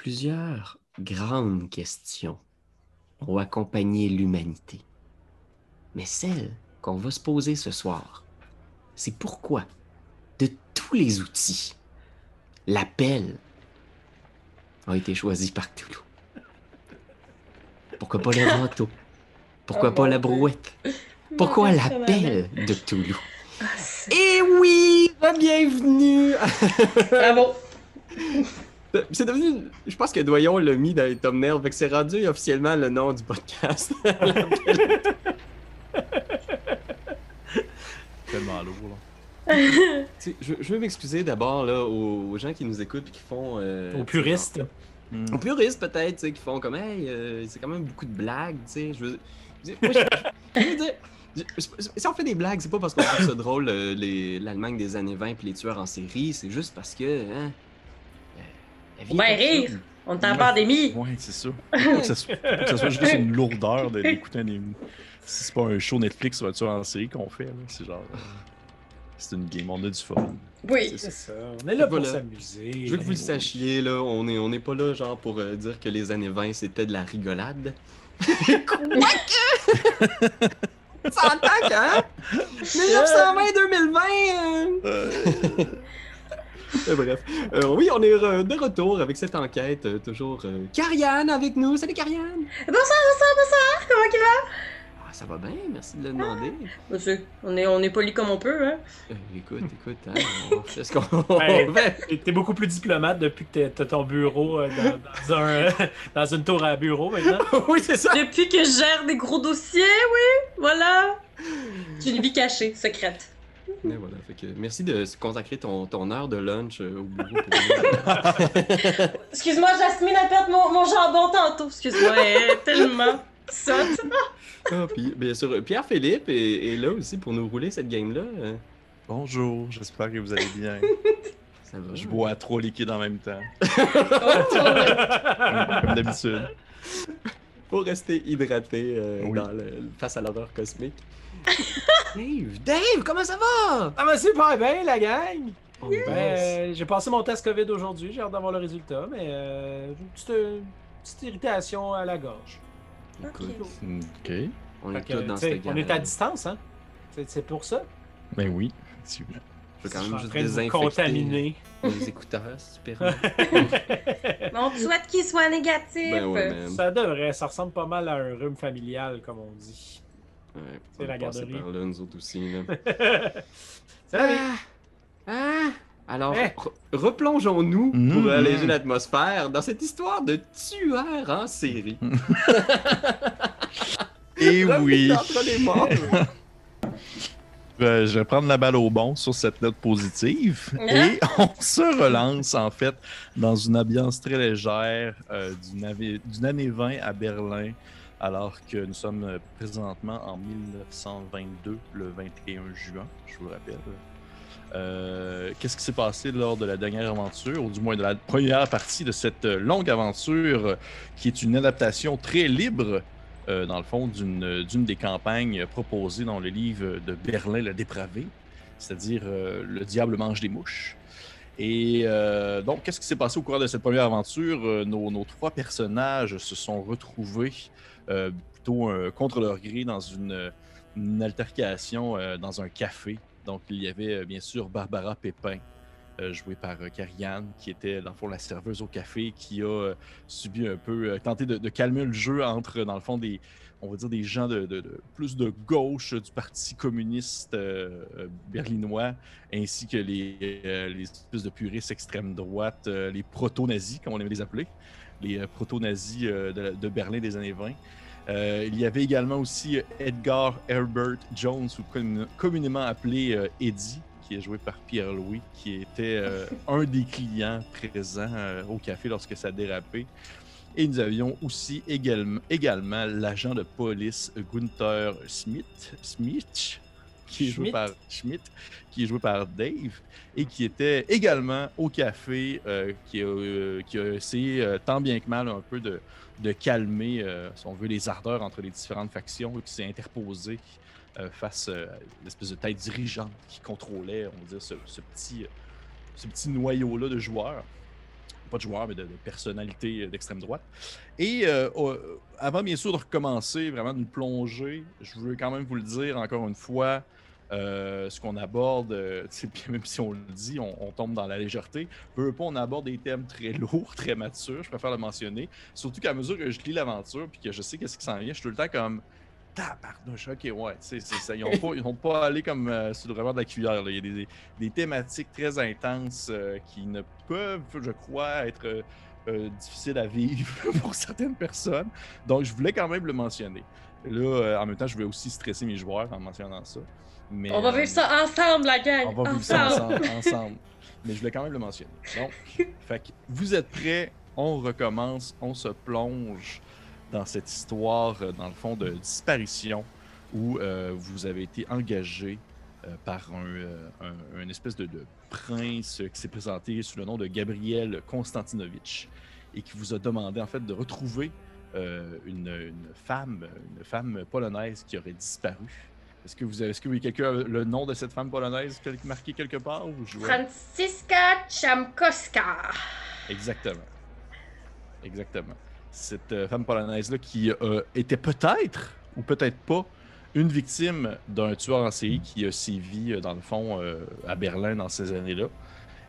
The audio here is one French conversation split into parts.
Plusieurs grandes questions ont accompagné l'humanité. Mais celle qu'on va se poser ce soir, c'est pourquoi, de tous les outils, l'appel a été choisi par Cthulhu. Pourquoi pas le râteau? Pourquoi Oh pas la brouette? Pourquoi l'appel de Cthulhu? Ah, Et oui! Bienvenue! Bravo. C'est devenu. Je pense que Doyon l'a mis dans les thumbnails, fait que c'est rendu officiellement le nom du podcast. Tellement lourd, là. Tu sais, je, je veux m'excuser d'abord là, aux, aux gens qui nous écoutent et qui font. euh, Aux puristes. Hmm. Aux puristes peut-être, qui font comme hey, euh, c'est quand même beaucoup de blagues, tu sais. Je veux, je- moi, je- je veux dire, je- je- si on fait des blagues, c'est pas parce qu'on trouve ça drôle euh, les- l'Allemagne des années 20 puis les tueurs en série, c'est juste parce que. Hein, euh, Ben, est rire. On est en pandémie. Ouais, c'est ça. Faut que ça soit, faut que ça soit juste une lourdeur de- d'écouter des. Si c'est pas un show Netflix sur un tueur en série qu'on fait, là, c'est genre. euh, C'est une game, on a du fun. Oui. C'est ça. On est là pour s'amuser. Je veux que vous le sachiez, là, on n'est on est pas là genre pour euh, dire que les années 20 c'était de la rigolade. Quoique! Ça attaque, hein? 1920-2020! bref. Euh, oui, on est re- de retour avec cette enquête. euh, toujours euh, Karianne avec nous. Salut Karianne! Bonsoir, bonsoir, bonsoir. Comment il va? Ah, ça va bien, merci de le demander. Monsieur, on est, on est poli comme on peut, hein? Euh, écoute, écoute, hein, on fait ce qu'on Ben. T'es- beaucoup plus diplomate depuis que t'es- t'as ton bureau euh, dans, dans un, dans une tour à bureau maintenant. oui, c'est ça! Depuis que je gère des gros dossiers, oui, voilà. J'ai une vie cachée, secrète. Mais voilà, fait que merci de consacrer ton, ton heure de lunch euh, au bureau pour nous. Excuse-moi, Jasmine a perdu mon, mon jambon tantôt. Excuse-moi, elle est tellement sotte. Ah, puis, bien sûr, Pierre-Philippe est, est là aussi pour nous rouler cette game-là. Bonjour, j'espère que vous allez bien. Ça va. Je bois trois liquides en même temps, Oh, comme d'habitude. Pour rester hydraté euh, Oui. dans le- face à l'horreur cosmique. Dave, Dave, comment ça va? Ah, ben super bien, la gang! Oh, Ben, yes. j'ai passé mon test COVID aujourd'hui, j'ai hâte d'avoir le résultat, mais euh, j'ai une petite, euh, petite irritation à la gorge. Écoute, Ok. on est Fait que, tous dans tu sais, cette on est à distance, hein? C'est- C'est pour ça. Ben oui, effectivement. Je veux quand même juste vous désinfecter contaminer. les écouteurs, c'est super. Mais on te souhaite qu'il soit négatif. ben ouais. Ça devrait, ça ressemble pas mal à un rhume familial, comme on dit. Ouais, C'est on la garderie. par là, nous autres aussi. Là. Ah! Ah! Alors, Eh. re- replongeons-nous Mhm. pour alléger l'atmosphère dans cette histoire de tueur en série. Et Revenez oui, entre les morts. euh, je vais prendre la balle au bon sur cette note positive. Hein? Et on se relance en fait dans une ambiance très légère euh, d'une année, d'une année 20 à Berlin, alors que nous sommes euh, présentement en 1922, le 21 juin, je vous le rappelle. Euh, Qu'est-ce qui s'est passé lors de la dernière aventure, ou du moins de la première partie de cette euh, longue aventure, qui est une adaptation très libre, dans le fond, d'une des campagnes proposées dans le livre de Berlin le dépravé, c'est-à-dire Le diable mange des mouches. Et donc, qu'est-ce qui s'est passé au cours de cette première aventure? Nos, trois personnages se sont retrouvés plutôt euh, contre leur gré dans une, altercation euh, dans un café. Donc, il y avait euh, bien sûr Barbara Pépin, euh, jouée par euh, Karianne, qui était dans le fond la serveuse au café, qui a euh, subi un peu, euh, tenté de, calmer le jeu entre, dans le fond, des, on va dire des gens de, plus de gauche du Parti communiste euh, euh, berlinois, ainsi que les, euh, espèces de puristes extrême droite, euh, les proto-nazis, comme on aimait les appeler, les euh, proto-nazis euh, de Berlin des années 20. Euh, il y avait également aussi Edgar Herbert Jones, ou commun- communément appelé euh, Eddie, qui est joué par Pierre-Louis, qui était euh, un des clients présents euh, au café lorsque ça a dérapé. Et nous avions aussi également, également l'agent de police Gunther Smith, Smith qui est joué Schmidt. par Schmidt, qui est joué par Dave, et qui était également au café, euh, qui, a, euh, qui a essayé euh, tant bien que mal un peu de, de calmer, euh, si on veut, les ardeurs entre les différentes factions, qui s'est interposé euh, face euh, à l'espèce de tête dirigeante qui contrôlait, on va dire, ce, petit, ce petit noyau-là de joueurs. pas de joueurs, mais de, personnalités d'extrême droite. Et avant, bien sûr, de recommencer, vraiment de nous plonger, je veux quand même vous le dire encore une fois, euh, ce qu'on aborde, euh, même si on le dit, on, tombe dans la légèreté. Peu pas, on aborde des thèmes très lourds, très matures, je préfère le mentionner. Surtout qu'à mesure que je lis l'aventure, puis que je sais qu'est-ce qui s'en vient, je suis tout le temps comme tabarnouche, ok, ouais, ça. Ils n'ont pas, pas allé comme euh, sur le revers de la cuillère. là. Il y a des, des thématiques très intenses euh, qui ne peuvent, je crois, être euh, euh, difficiles à vivre pour certaines personnes. Donc, je voulais quand même le mentionner. Là, euh, en même temps, je vais aussi stresser mes joueurs en mentionnant ça. Mais, On va euh, vivre ça ensemble, la gang. on va vivre ça ensemble. ensemble, ensemble. Mais je voulais quand même le mentionner. Donc, fait que vous êtes prêts, on recommence, on se plonge dans cette histoire, euh, dans le fond, de disparition où euh, vous avez été engagé euh, par un, euh, un- espèce de, de prince qui s'est présenté sous le nom de Gabriel Konstantinovitch et qui vous a demandé en fait de retrouver euh, une, une femme, une femme polonaise qui aurait disparu. Est-ce que vous avez, est-ce que oui, quelqu'un le nom de cette femme polonaise marqué quelque part ou je Franziska Chamkowska. Exactement. Exactement. Cette femme polonaise-là qui euh, était peut-être, ou peut-être pas, une victime d'un tueur en série qui a sévi, euh, dans le fond, euh, à Berlin dans ces années-là,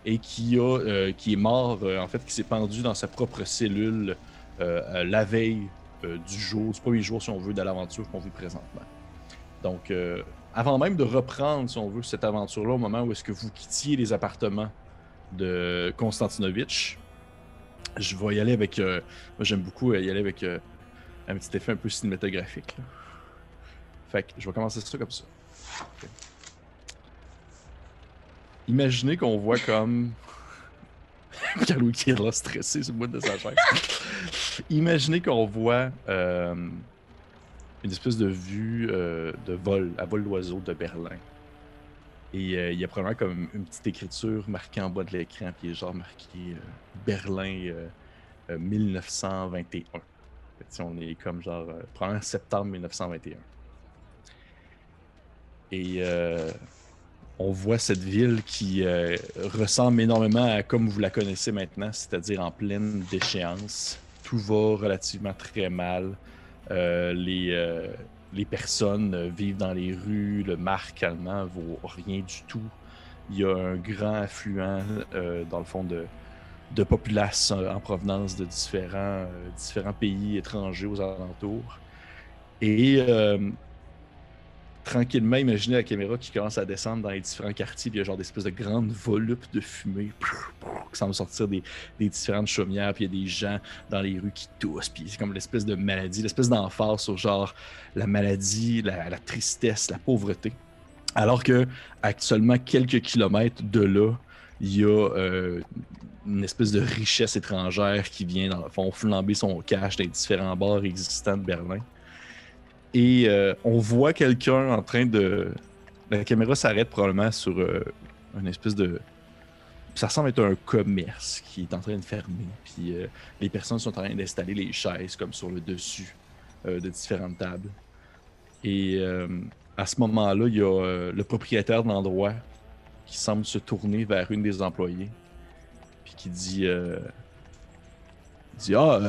et qui, euh, est mort, en fait, qui s'est pendu dans sa propre cellule la veille du jour, du premier jour, si on veut, de l'aventure qu'on vit présentement. Donc, avant même de reprendre, si on veut, cette aventure-là, au moment où est-ce que vous quittiez les appartements de Konstantinovitch, je vais y aller avec. moi, j'aime beaucoup y aller avec un petit effet un peu cinématographique. Fait que je vais commencer ça comme ça. Imaginez qu'on voit comme. Pierre-Louis qui est là stressé sur le bout de sa chaise. Imaginez qu'on voit euh, une espèce de vue euh, de vol, à vol d'oiseau de Berlin. Et euh, il y a probablement comme une petite écriture marquée en bas de l'écran, puis il est genre marqué Berlin euh, euh, 1921. Fait que, tu sais, on est comme genre euh, probablement septembre 1921. Et euh, on voit cette ville qui euh, ressemble énormément à comme vous la connaissez maintenant, c'est-à-dire en pleine déchéance. Tout va relativement très mal. Euh, les, les personnes vivent dans les rues, le marque allemand vaut rien du tout. Il y a un grand affluent, dans le fond, de, de populace en provenance de différents, différents pays étrangers aux alentours. Et tranquillement, imaginez la caméra qui commence à descendre dans les différents quartiers, puis il y a genre des espèces de grandes volupes de fumée qui semblent sortir des, des différentes chaumières, puis il y a des gens dans les rues qui toussent, puis c'est comme l'espèce de maladie, l'espèce d'emphase sur genre la maladie, la, tristesse, la pauvreté. Alors que à seulement quelques kilomètres de là, il y a euh, une espèce de richesse étrangère qui vient, dans le fond, flamber son cash dans les différents bars existants de Berlin. Et euh, on voit quelqu'un en train de. La caméra s'arrête probablement sur euh, une espèce de. Ça ressemble être un commerce qui est en train de fermer. Puis euh, les personnes sont en train d'installer les chaises comme sur le dessus de différentes tables. Et à ce moment-là, il y a le propriétaire de l'endroit qui semble se tourner vers une des employées. Puis qui dit. euh, dit Ah,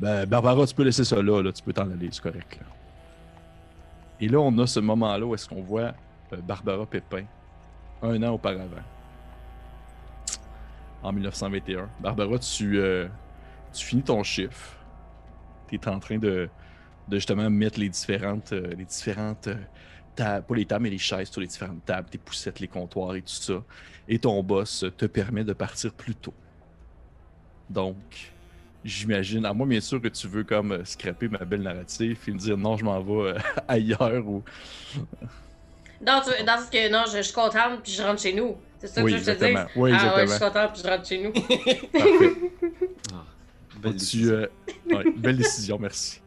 ben, Barbara, tu peux laisser ça là, là tu peux t'en aller, c'est correct. Là. Et là, on a ce moment-là où est-ce qu'on voit euh, Barbara Pépin, un an auparavant, en 1921. Barbara, tu, euh, tu finis ton chiffre. Tu es en train de, de justement mettre les différentes, euh, les différentes tables, pas les tables, mais les chaises sur les différentes tables, tes poussettes, les comptoirs et tout ça. Et ton boss te permet de partir plus tôt. Donc, j'imagine, à moi bien sûr que tu veux comme euh, scraper ma belle narrative et me dire non, je m'en vais euh, ailleurs ou. Non, tu, dans ce que non, je, je suis contente puis je rentre chez nous. C'est ça Oui, que je veux te exactement. dire. Oui, ah ouais, je suis contente puis je rentre chez nous. Parfait. Ah, belle tu, décision. euh, ouais, belle décision, merci.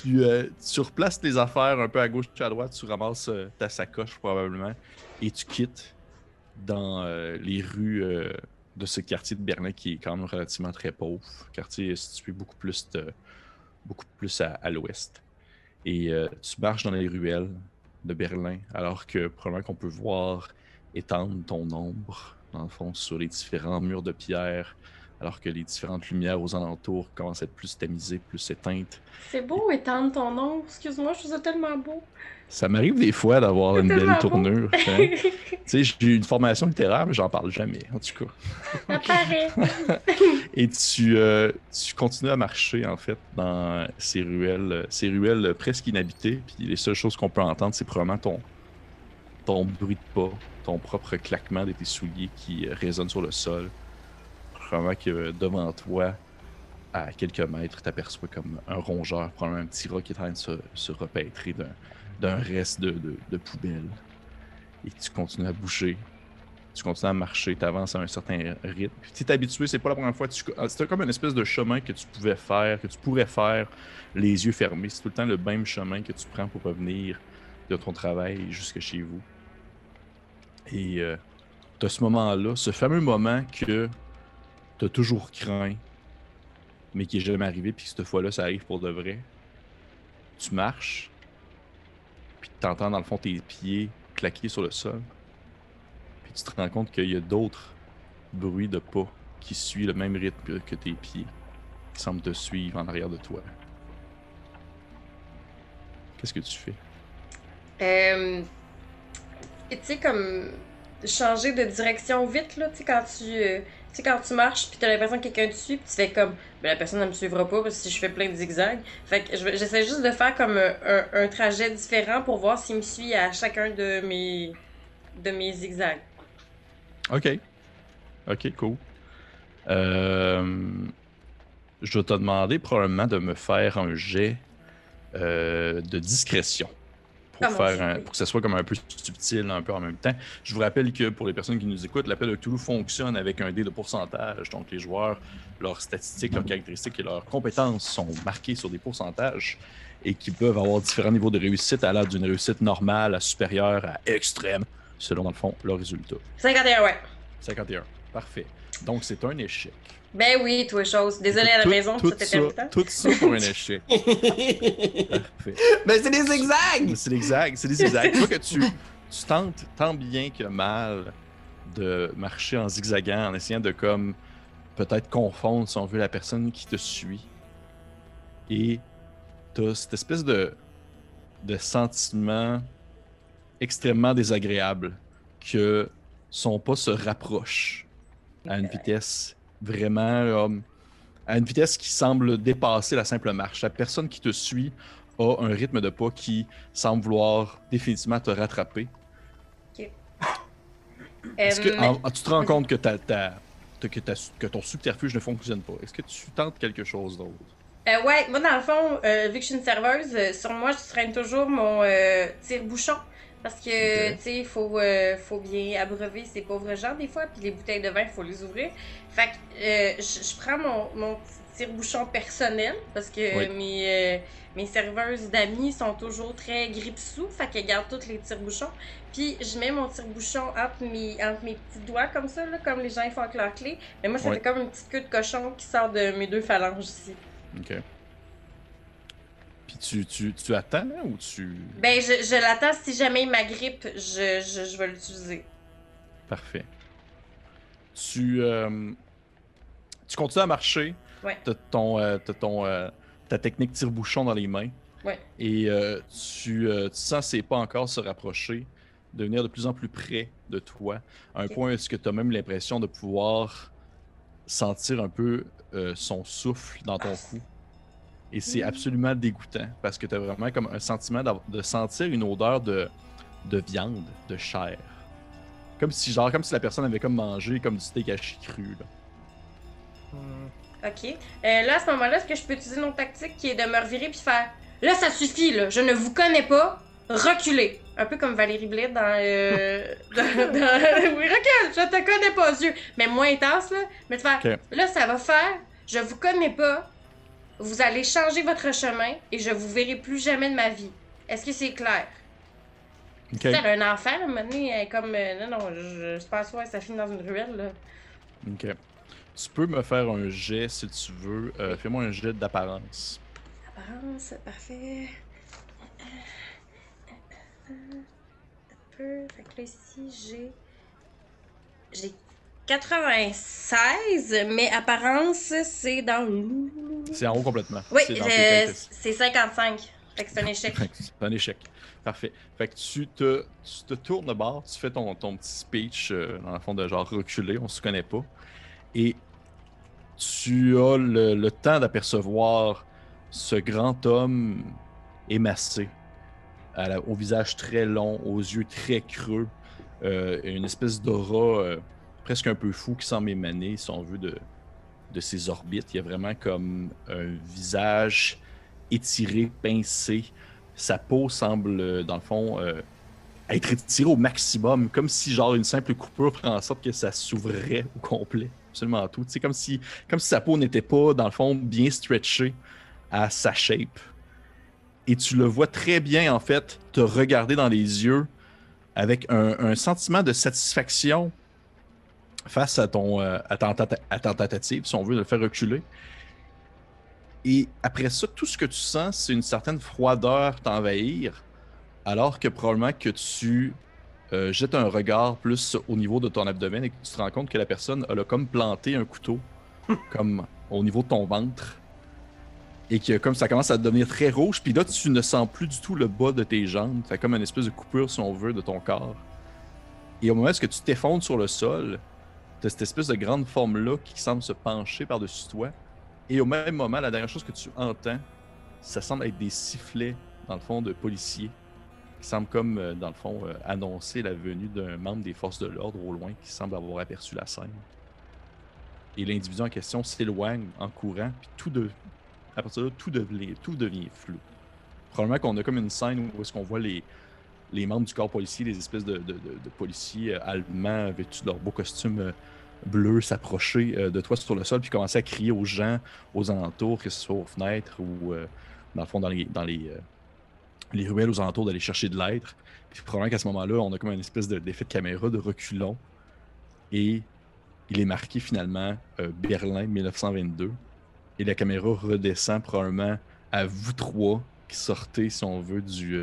Tu, euh, tu replaces tes affaires un peu à gauche et à droite, tu ramasses euh, ta sacoche probablement et tu quittes dans euh, les rues euh, de ce quartier de Berlin qui est quand même relativement très pauvre. Quartier situé beaucoup plus, beaucoup plus à, à l'ouest. Et euh, tu marches dans les ruelles de Berlin alors que probablement qu'on peut voir étendre ton ombre dans le fond sur les différents murs de pierre alors que les différentes lumières aux alentours commencent à être plus tamisées, plus éteintes. C'est beau étendre ton nom. Excuse-moi, je trouve ça tellement beau. Ça m'arrive des fois d'avoir une belle beau. tournure. hein. tu sais, j'ai une formation littéraire, mais j'en parle jamais, en tout cas. Ça. Et tu, euh, tu continues à marcher, en fait, dans ces ruelles, ces ruelles presque inhabitées. Puis les seules choses qu'on peut entendre, c'est probablement ton, ton bruit de pas, ton propre claquement de tes souliers qui résonne sur le sol. Probablement que devant toi, à quelques mètres, tu aperçois comme un rongeur, probablement un petit rat qui est en train de se, se d'un, reste de, de, de poubelle. Et tu continues à bouger. Tu continues à marcher, tu avances à un certain rythme. Tu es habitué, c'est pas la première fois. tu- C'était comme une espèce de chemin que tu pouvais faire, que tu pourrais faire les yeux fermés. C'est tout le temps le même chemin que tu prends pour revenir de ton travail jusque chez vous. Et euh, as ce moment-là, ce fameux moment que tu as toujours craint, mais qui est jamais arrivé, puis cette fois-là, ça arrive pour de vrai. Tu marches, puis tu entends dans le fond tes pieds claquer sur le sol. Puis tu te rends compte qu'il y a d'autres bruits de pas qui suivent le même rythme que, tes pieds, qui semblent te suivre en arrière de toi. Qu'est-ce que tu fais? Euh, et tu sais, comme changer de direction vite, là, tu sais, quand tu, euh, tu sais, quand tu marches, puis t'as l'impression que quelqu'un te suit, puis tu fais comme, ben, la personne ne me suivra pas parce que je fais plein de zigzags. Fait que j'essaie juste de faire comme un trajet différent pour voir s'il me suit à chacun de mes, de mes zigzags. Ok. Ok, cool. Euh, je vais te demander probablement de me faire un jet euh, de discrétion. Pour, faire un- pour que ça soit comme un peu subtil, un peu en même temps. Je vous rappelle que pour les personnes qui nous écoutent, l'appel de Cthulhu fonctionne avec un dé de pourcentage. Donc les joueurs, leurs statistiques, leurs caractéristiques et leurs compétences sont marquées sur des pourcentages et qui peuvent avoir différents niveaux de réussite allant d'une réussite normale à supérieure à extrême, selon dans le fond leur résultat. 51, ouais. 51. Parfait. Donc, c'est un échec. Ben oui, toi, chose. Désolée à la Tout- maison, tout c'était ça, important. Tout ça pour un échec. Parfait. ben, c'est des zigzags! C'est l'exact. C'est des zigzags. Tu vois que tu, tu tentes tant bien que mal de marcher en zigzagant, en essayant de comme peut-être confondre, si on veut, la personne qui te suit. Et t'as cette espèce de, de sentiment extrêmement désagréable que son pas se rapproche à une vitesse vraiment à une vitesse qui semble dépasser la simple marche. La personne qui te suit a un rythme de pas qui semble vouloir définitivement te rattraper. Est-ce que Euh, en- tu te rends compte que, ta, ta- que, ta- que ton subterfuge ne fonctionne pas? Est-ce que tu tentes quelque chose d'autre? Euh, ouais, moi dans le fond, euh, vu que je suis une serveuse, euh, sur moi je traîne toujours mon tire-bouchon. Parce que, tu sais, il faut, euh, faut bien abreuver ces pauvres gens des fois, puis les bouteilles de vin, il faut les ouvrir. Fait que euh, je prends mon, mon tire-bouchon personnel, parce que Oui. mes, euh, mes serveuses d'amis sont toujours très grippe-sous, fait qu'elles gardent tous les tire-bouchons. Puis je mets mon tire-bouchon entre mes, entre mes petits doigts, comme ça, là, comme les gens font avec leur clé. Mais moi, ça fait comme une petite queue de cochon qui sort de mes deux phalanges ici. Ok. Puis tu, tu, tu attends hein, ou tu. Ben, je, je l'attends. Si jamais il m'agrippe, je, je, je vais l'utiliser. Parfait. Tu, euh, tu continues à marcher. Ouais. T'as ton, euh, t'as ton, euh, ta technique tire-bouchon dans les mains. Ouais. Et tu, tu sens ses pas encore se rapprocher, devenir de plus en plus près de toi, à un Ok. point où est-ce que tu as même l'impression de pouvoir sentir un peu son souffle dans ton cou. Et c'est absolument dégoûtant parce que tu as vraiment comme un sentiment de sentir une odeur de, de viande, de chair. Comme si, genre, comme si la personne avait comme mangé comme du steak haché cru. Là. Hmm. Ok. Euh, là, à ce moment-là, est-ce que je peux utiliser une autre tactique qui est de me revirer puis faire Là, ça suffit, là. Je ne vous connais pas. Reculez. Un peu comme Valérie Blais dans. euh, dans, dans- Oui, recule. Je te connais pas, yeux. Mais moins intense, là. Mais tu fais Ok. Là, ça va faire. Je vous connais pas. Vous allez changer votre chemin et je vous verrai plus jamais de ma vie. Est-ce que c'est clair? Ok. Tu sais, elle a un enfant, à un moment donné, elle est comme. euh, non, non, je, je pense ça finit dans une ruelle, là. Ok. Tu peux me faire un jet si tu veux. Euh, Fais-moi un jet d'apparence. Apparence, parfait. Un peu. Fait que là, ici, j'ai. J'ai 96, mais apparence, c'est dans le. C'est en haut complètement. Oui, C'est dans tes euh, têtes. c'est 55. Fait que c'est un échec. C'est un échec. Parfait. Fait que tu te, tu te tournes de bord, tu fais ton, ton petit speech, euh, dans le fond, de genre reculé, on se connaît pas. Et tu as le, le temps d'apercevoir ce grand homme émassé, à la- au visage très long, aux yeux très creux, euh, une espèce d'aura euh, presque un peu fou qui semble émaner, si on veut, de, de ses orbites. Il y a vraiment comme un visage étiré, pincé. Sa peau semble, euh, dans le fond, euh, être étirée au maximum, comme si genre une simple coupure ferait en sorte que ça s'ouvrait au complet, absolument tout. C'est comme si, comme si sa peau n'était pas, dans le fond, bien stretchée à sa shape. Et tu le vois très bien, en fait, te regarder dans les yeux avec un, un sentiment de satisfaction face à ton, euh, à, ton tata- à ta tentative, si on veut, de le faire reculer. Et après ça, tout ce que tu sens, c'est une certaine froideur t'envahir, alors que probablement que tu euh, jettes un regard plus au niveau de ton abdomen et que tu te rends compte que la personne elle a comme planté un couteau comme au niveau de ton ventre et que comme ça commence à devenir très rouge, puis là tu ne sens plus du tout le bas de tes jambes, tu comme une espèce de coupure si on veut de ton corps. Et au moment où tu t'effondres sur le sol, tu as cette espèce de grande forme-là qui semble se pencher par-dessus toi. Et au même moment, la dernière chose que tu entends, ça semble être des sifflets, dans le fond, de policiers, qui semblent comme, euh, dans le fond, euh, annoncer la venue d'un membre des forces de l'ordre au loin qui semble avoir aperçu la scène. Et l'individu en question s'éloigne en courant, puis tout de... à partir de là, tout devient, tout devient flou. Probablement qu'on a comme une scène où est-ce qu'on voit les, les membres du corps policier, les espèces de, policiers euh, allemands vêtus de leurs beaux costumes euh, bleus s'approcher euh, de toi sur le sol puis commencer à crier aux gens aux alentours, que ce soit aux fenêtres ou dans le fond dans les, dans les, les ruelles aux alentours d'aller chercher de l'aide. Puis probablement qu'à ce moment-là, on a comme une espèce de- d'effet de caméra de reculons et il est marqué finalement Berlin 1922 et la caméra redescend probablement à vous trois qui sortez, si on veut, du,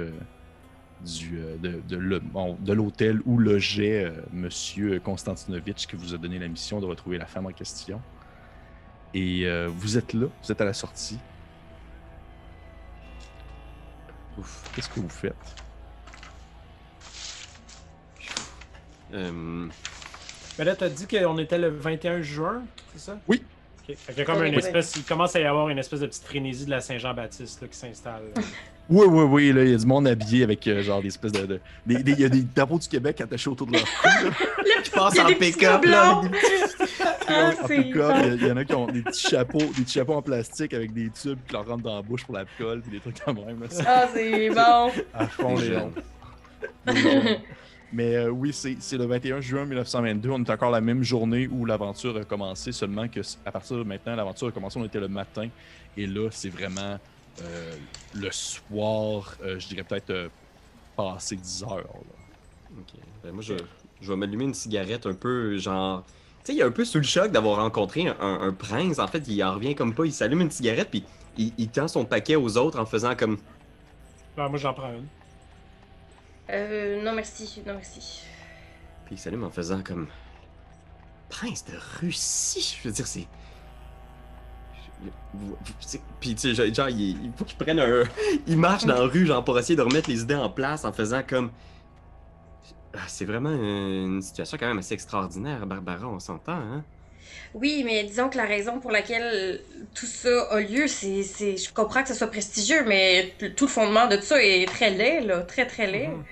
du, euh, de, de le- bon, de l'hôtel où logeait euh, Monsieur Konstantinovitch qui vous a donné la mission de retrouver la femme en question. Et euh, vous êtes là, vous êtes à la sortie. Ouf, qu'est-ce que vous faites? Euh, Mais là, t'as dit qu'on était le 21 juin, c'est ça? Oui. Fait y a comme une espèce, il commence à y avoir une espèce de petite frénésie de la Saint-Jean-Baptiste là, qui s'installe. Oui, oui, oui, là, il y a du monde habillé avec euh, genre des espèces de. de- des- des- Il y a des drapeaux du Québec attachés autour de leur cou. là. qui passe Il y a en pick-up, Ah, il y il en a qui ont des petits chapeaux, des petits chapeaux en plastique avec des tubes qui leur rentrent dans la bouche pour la colle, puis des trucs comme même. là. Ah, c'est bon. à fond les jeunes. Mais euh, oui, c'est c'est le 21 juin 1922. On est encore la même journée où l'aventure a commencé, seulement que à partir de maintenant, l'aventure a commencé, on était le matin. Et là, c'est vraiment euh, le soir, euh, je dirais peut-être euh, passé 10 heures. là. Ok. Ben, moi, je, je vais m'allumer une cigarette un peu, genre. Tu sais, il est un peu sous le choc d'avoir rencontré un, un- un prince. En fait, il en revient comme pas. Il s'allume une cigarette, puis il, il tend son paquet aux autres en faisant comme. Ben, moi, j'en prends une. Euh, non, merci. Non, merci. Puis il s'allume en faisant comme. Prince de Russie! Je veux dire, c'est. Puis, tu sais, genre, il, faut qu'il prenne un. Il marche dans la rue, genre, pour essayer de remettre les idées en place en faisant comme. Ah, C'est vraiment une situation quand même assez extraordinaire, Barbara, on s'entend, hein? Oui, mais disons que la raison pour laquelle tout ça a lieu, c'est, je comprends que ce soit prestigieux, mais tout le fondement de tout ça est très laid, là, très très laid. Mhm.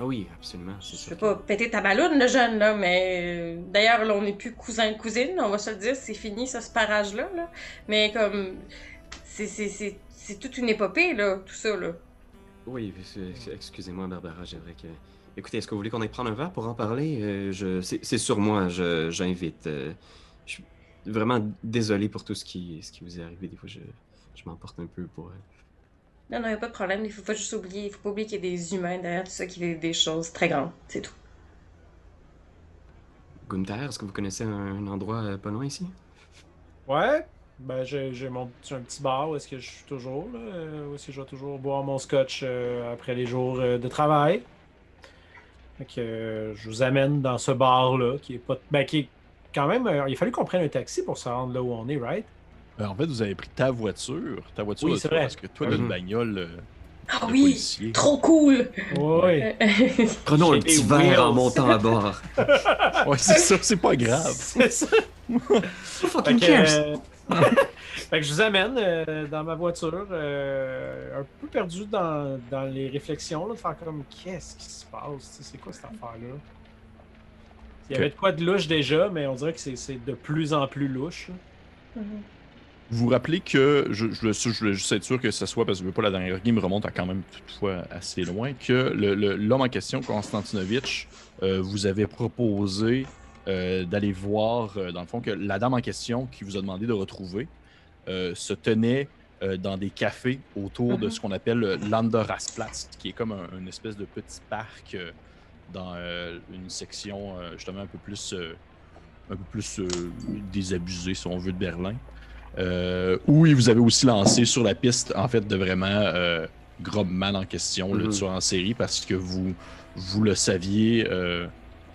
Ah oui, absolument. c'est Je veux que- pas péter ta balloune, le jeune, là, mais euh, d'ailleurs, là, on n'est plus cousin cousine, on va se le dire, c'est fini, ça, ce parage-là, là. Mais comme, c'est, c'est, c'est, c'est toute une épopée, là, tout ça, là. Oui, excusez-moi, Barbara, j'aimerais que. Écoutez, est-ce que vous voulez qu'on aille prendre un verre pour en parler? Euh, je... c'est, sur moi, je, j'invite. euh, je suis vraiment désolé pour tout ce qui, ce qui vous est arrivé. Des fois, je, je m'emporte un peu pour. euh, Non, non, y a pas de problème, il faut pas juste oublier, il faut pas oublier qu'il y a des humains derrière tout ça qui vivent des choses très grandes, c'est tout. Gunther, est-ce que vous connaissez un, endroit euh, pas loin ici? Ouais. Ben, j'ai mon j'ai un petit bar où est-ce que je suis toujours, là. euh, Où est-ce que je vais toujours boire mon scotch euh, après les jours euh, de travail. Fait que euh, je vous amène dans ce bar-là, qui est pas. Ben, qui est quand même, euh, il a fallu qu'on prenne un taxi pour se rendre là où on est, right? Ben, en fait, vous avez pris ta voiture. Ta voiture Oui, c'est vrai. parce que toi, t'as une Mhm. bagnole euh, Ah oui! policier. Trop cool! Oui. Prenons un petit verre en montant à bord. Ouais, c'est ça, c'est pas grave. C'est ça. Who Fait fucking que, cares? euh, fait que je vous amène euh, dans ma voiture, euh, un peu perdu dans, dans les réflexions, là, de faire comme qu'est-ce qui se passe, Tu sais, c'est quoi cette affaire-là? Il y avait de quoi de louche déjà, mais on dirait que c'est- de plus en plus louche. Vous vous rappelez que, je, je, je, je voulais juste être sûr que ce soit, parce que je veux pas la dernière game remonte à quand même toutefois assez loin, que l'homme en question, Konstantinovitch, euh, vous avait proposé euh, d'aller voir, euh, dans le fond, que la dame en question qui vous a demandé de retrouver se tenait dans des cafés autour de Mhm. ce qu'on appelle le Landerrasplatz, qui est comme un, une espèce de petit parc dans une section justement un peu plus, un peu plus désabusée, si on veut, de Berlin. Euh, il vous avait aussi lancé sur la piste, en fait, de vraiment euh, Grobman en question, le Mhm. tueur en série, parce que vous, vous le saviez. euh,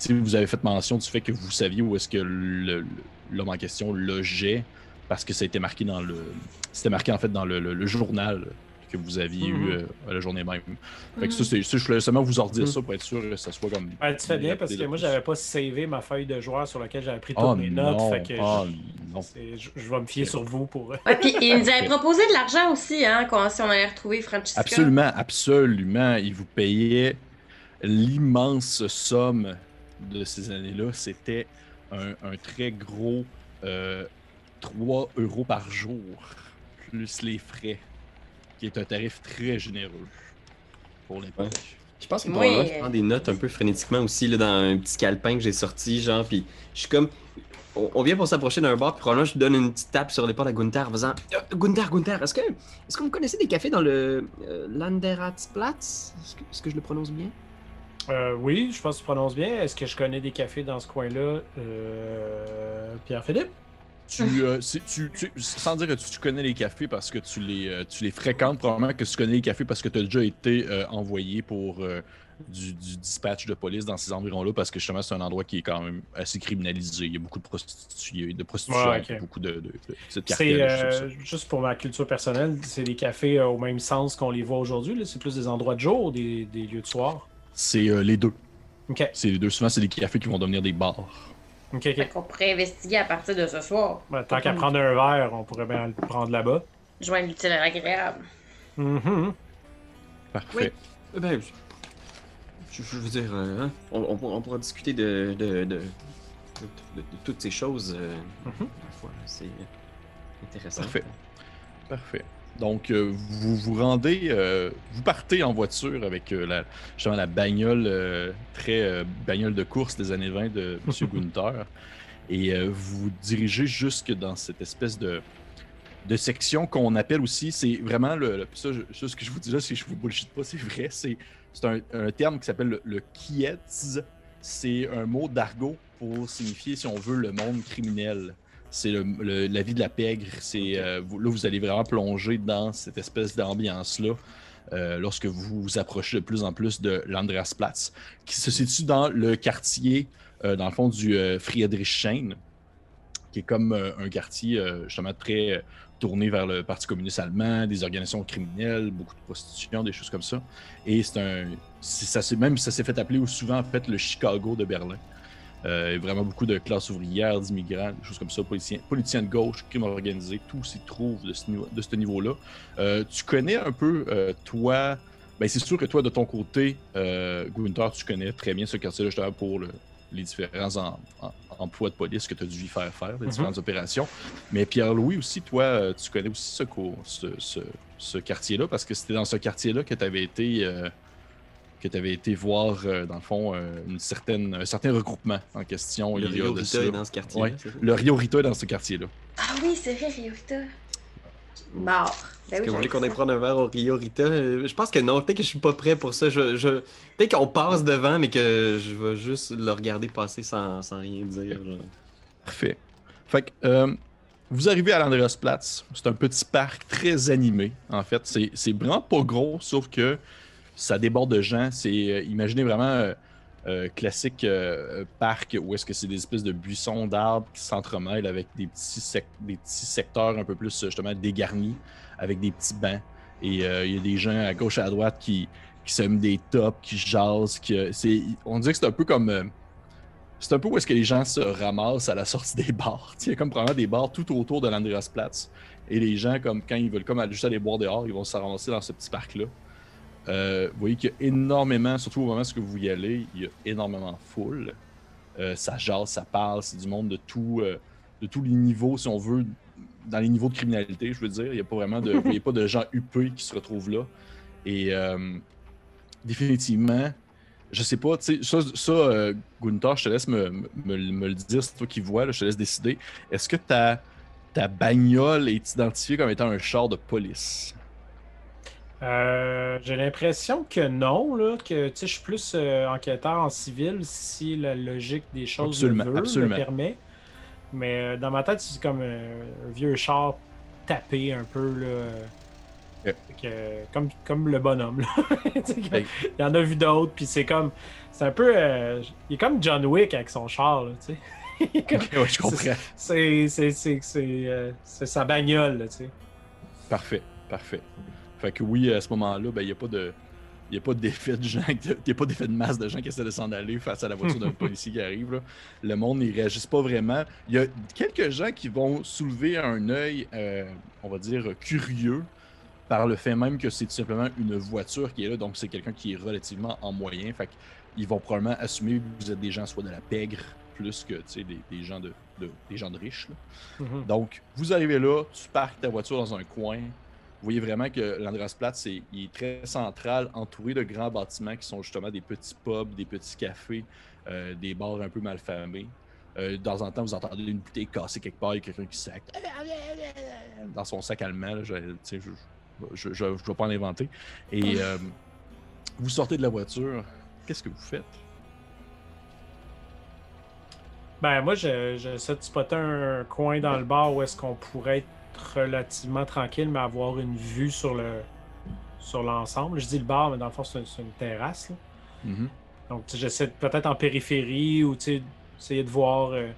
vous avez fait mention du fait que vous saviez où est-ce que l'homme en question logeait, parce que ça a été marqué dans le. C'était marqué en fait dans le, le- le journal que vous aviez Mhm. eu euh, la journée même. Fait que ça, c'est, ça, je voulais seulement vous en redire Mhm. ça pour être sûr que ça soit comme. Ouais, tu fais bien parce que moi, j'avais pas savé ma feuille de joueur sur laquelle j'avais pris toutes Oh mes notes. non, fait que oh je, vais me fier sur vous pour. Ouais, puis il nous avait proposé de l'argent aussi, hein, quand, si on allait retrouver Francesca. Absolument, absolument. Il vous payait l'immense somme de ces années-là. C'était un, un très gros euh, 3 euros par jour, plus les frais, qui est un tarif très généreux pour l'époque. Je pense que Oui, probablement, je prends des notes un peu frénétiquement aussi là, dans un petit calepin que j'ai sorti, genre, puis je suis comme. On, vient pour s'approcher d'un bar, puis probablement je lui donne une petite tape sur l'épaule à Gunther en faisant Euh, Gunther, Gunther, est-ce que, est-ce que vous connaissez des cafés dans le euh, Landeratzplatz Est-ce que, est-ce que je le prononce bien? Euh, oui, je pense que tu prononces bien. Est-ce que je connais des cafés dans ce coin-là? Euh, Pierre-Philippe? Tu, euh, c'est- tu- tu- sans dire que tu, tu connais les cafés parce que tu les, euh, tu les fréquentes, probablement que tu connais les cafés parce que tu as déjà été euh, envoyé pour euh, du, du dispatch de police dans ces environs-là parce que justement c'est un endroit qui est quand même assez criminalisé. Il y a beaucoup de prostituées, de prostitution, Ouais, ok. beaucoup de, de, C'est euh, juste pour ma culture personnelle, c'est des cafés au même sens qu'on les voit aujourd'hui. C'est plus des endroits de jour ou des, des lieux de soir. C'est les deux. C'est les deux. Souvent, c'est des cafés qui vont devenir des bars. Qu'on pourrait investiguer à partir de ce soir. Ben, tant qu'à prendre un verre, on pourrait bien le prendre là-bas. Joindre l'utile à l'agréable. Mhm. Parfait. Eh Ben, je, je veux dire, euh, hein, on, on pourra- on pourra discuter de, de, de, de- de- de toutes ces choses euh, Mhm. fois. C'est intéressant. Parfait. Parfait. Donc, euh, vous vous rendez, euh, vous partez en voiture avec euh, la, justement la bagnole, très bagnole de course des années 20 de M. Gunther, et vous vous dirigez jusque dans cette espèce de, de section qu'on appelle aussi, c'est vraiment le, le- ça, je- ça, ce que je vous dis là, si je vous bullshit pas, c'est vrai, c'est c'est un, un terme qui s'appelle le, le kietz. C'est un mot d'argot pour signifier, si on veut, le monde criminel c'est le- le- la vie de la pègre. C'est euh, vous- là vous allez vraiment plonger dans cette espèce d'ambiance là lorsque vous vous approchez de plus en plus de l'Andreasplatz, qui se situe dans le quartier, euh, dans le fond du euh, Friedrichshain, qui est comme euh, un quartier euh, justement très euh, tourné vers le Parti communiste allemand, des organisations criminelles, beaucoup de prostitution, des choses comme ça. Et c'est un, c'est- ça s'est même ça s'est fait appeler souvent en fait le Chicago de Berlin. Euh, vraiment beaucoup de classes ouvrières, d'immigrants, des choses comme ça, politiciens, politiciens de gauche, crime organisé, tout s'y trouve de ce, niveau, de ce niveau-là. Euh, tu connais un peu, euh, toi, ben c'est sûr que toi, de ton côté, euh, Gunther, tu connais très bien ce quartier-là, justement, pour le- les différents en- en- emplois de police que tu as dû y faire faire, les Mhm. différentes opérations. Mais Pierre-Louis aussi, toi, tu connais aussi ce, co- ce, ce- ce quartier-là, parce que c'était dans ce quartier-là que tu avais été... que tu avais été voir, euh, dans le fond, euh, une certaine, un certain regroupement en question. Le il y a Rio Rita est dans ce quartier. Ouais. Le Rio Rita est dans ce quartier-là. Ah oui, c'est vrai, Ryota. Mort. Ben Est-ce oui, que vous voulez j'avais qu'on aille prendre un verre au Rio Rita? Euh, Je pense que non. Peut-être que je suis pas prêt pour ça. Je, je... Peut-être qu'on passe devant, mais que je vais juste le regarder passer sans, sans rien dire. genre. Parfait. Fait que, euh, vous arrivez à l'Andreasplatz. C'est un petit parc très animé, en fait. C'est c'est vraiment pas gros, sauf que ça déborde de gens. C'est, euh, imaginez vraiment euh, euh, classique euh, parc où est-ce que c'est des espèces de buissons d'arbres qui s'entremêlent avec des petits, secteurs un peu plus justement dégarnis avec des petits bancs. Et il y a des gens à gauche et à droite qui, qui des tops, qui jasent. Qui, on dirait que c'est un peu comme. c'est un peu où est-ce que les gens se ramassent à la sortie des bars. Il y a comme probablement des bars tout autour de l'Andreasplatz. Et les gens, comme quand ils veulent comme juste aller boire dehors, ils vont se ramasser dans ce petit parc-là. Euh, vous voyez qu'il y a énormément, surtout au moment où vous y allez, il y a énormément de foule. Euh, ça jase, ça parle, c'est du monde de euh, de tous les niveaux, si on veut, dans les niveaux de criminalité, je veux dire. Il n'y a pas vraiment de, vous voyez pas de gens huppés qui se retrouvent là. Et définitivement, je sais pas, tu sais, ça, Gunther, je te laisse me, le dire, c'est toi qui vois, je te laisse décider. Est-ce que ta, ta bagnole est identifiée comme étant un char de police? Euh, J'ai l'impression que non, là, que tu sais, je suis plus euh, enquêteur en civil si la logique des choses Absolument, le veut, absolument. le permet. Mais euh, dans ma tête, c'est comme un vieux char tapé un peu, là. que, comme, comme le bonhomme, là. Il y en a vu d'autres, puis c'est comme. C'est un peu. il est comme John Wick avec son char, là, comme- Ok, ouais, je comprends. C'est c'est- c'est- sa bagnole, là, tu sais. Parfait, parfait. Fait que oui, à ce moment-là, ben, il n'y a pas de. Il n'y a pas d'effet de gens, il y a pas d'effet de masse de gens qui essaient de s'en aller face à la voiture d'un policier qui arrive. là. Le monde n'y réagisse pas vraiment. Il y a quelques gens qui vont soulever un œil, euh, on va dire, curieux par le fait même que c'est tout simplement une voiture qui est là, donc c'est quelqu'un qui est relativement en moyen. Fait qu'ils vont probablement assumer que vous êtes des gens soit de la pègre plus que des, des gens de, de- des gens de riches. là. Mhm. Donc, vous arrivez là, tu parques ta voiture dans un coin. Vous voyez vraiment que l'Andrasplatz, c'est il est très central, entouré de grands bâtiments qui sont justement des petits pubs, des petits cafés, euh, des bars un peu malfamés. Euh, de temps en temps, vous entendez une bouteille cassée quelque part, il y a quelqu'un qui sac dans son sac allemand. là, je, je, je, je, je vais pas en inventer. Et euh, vous sortez de la voiture. Qu'est-ce que vous faites? Ben, moi, je- j'essaie de spotter un coin dans le bar où est-ce qu'on pourrait être relativement tranquille, mais avoir une vue sur le sur l'ensemble. Je dis le bar, mais dans le fond, c'est c'est une terrasse. là. Mhm. Donc, j'essaie peut-être en périphérie ou essayer de voir. euh,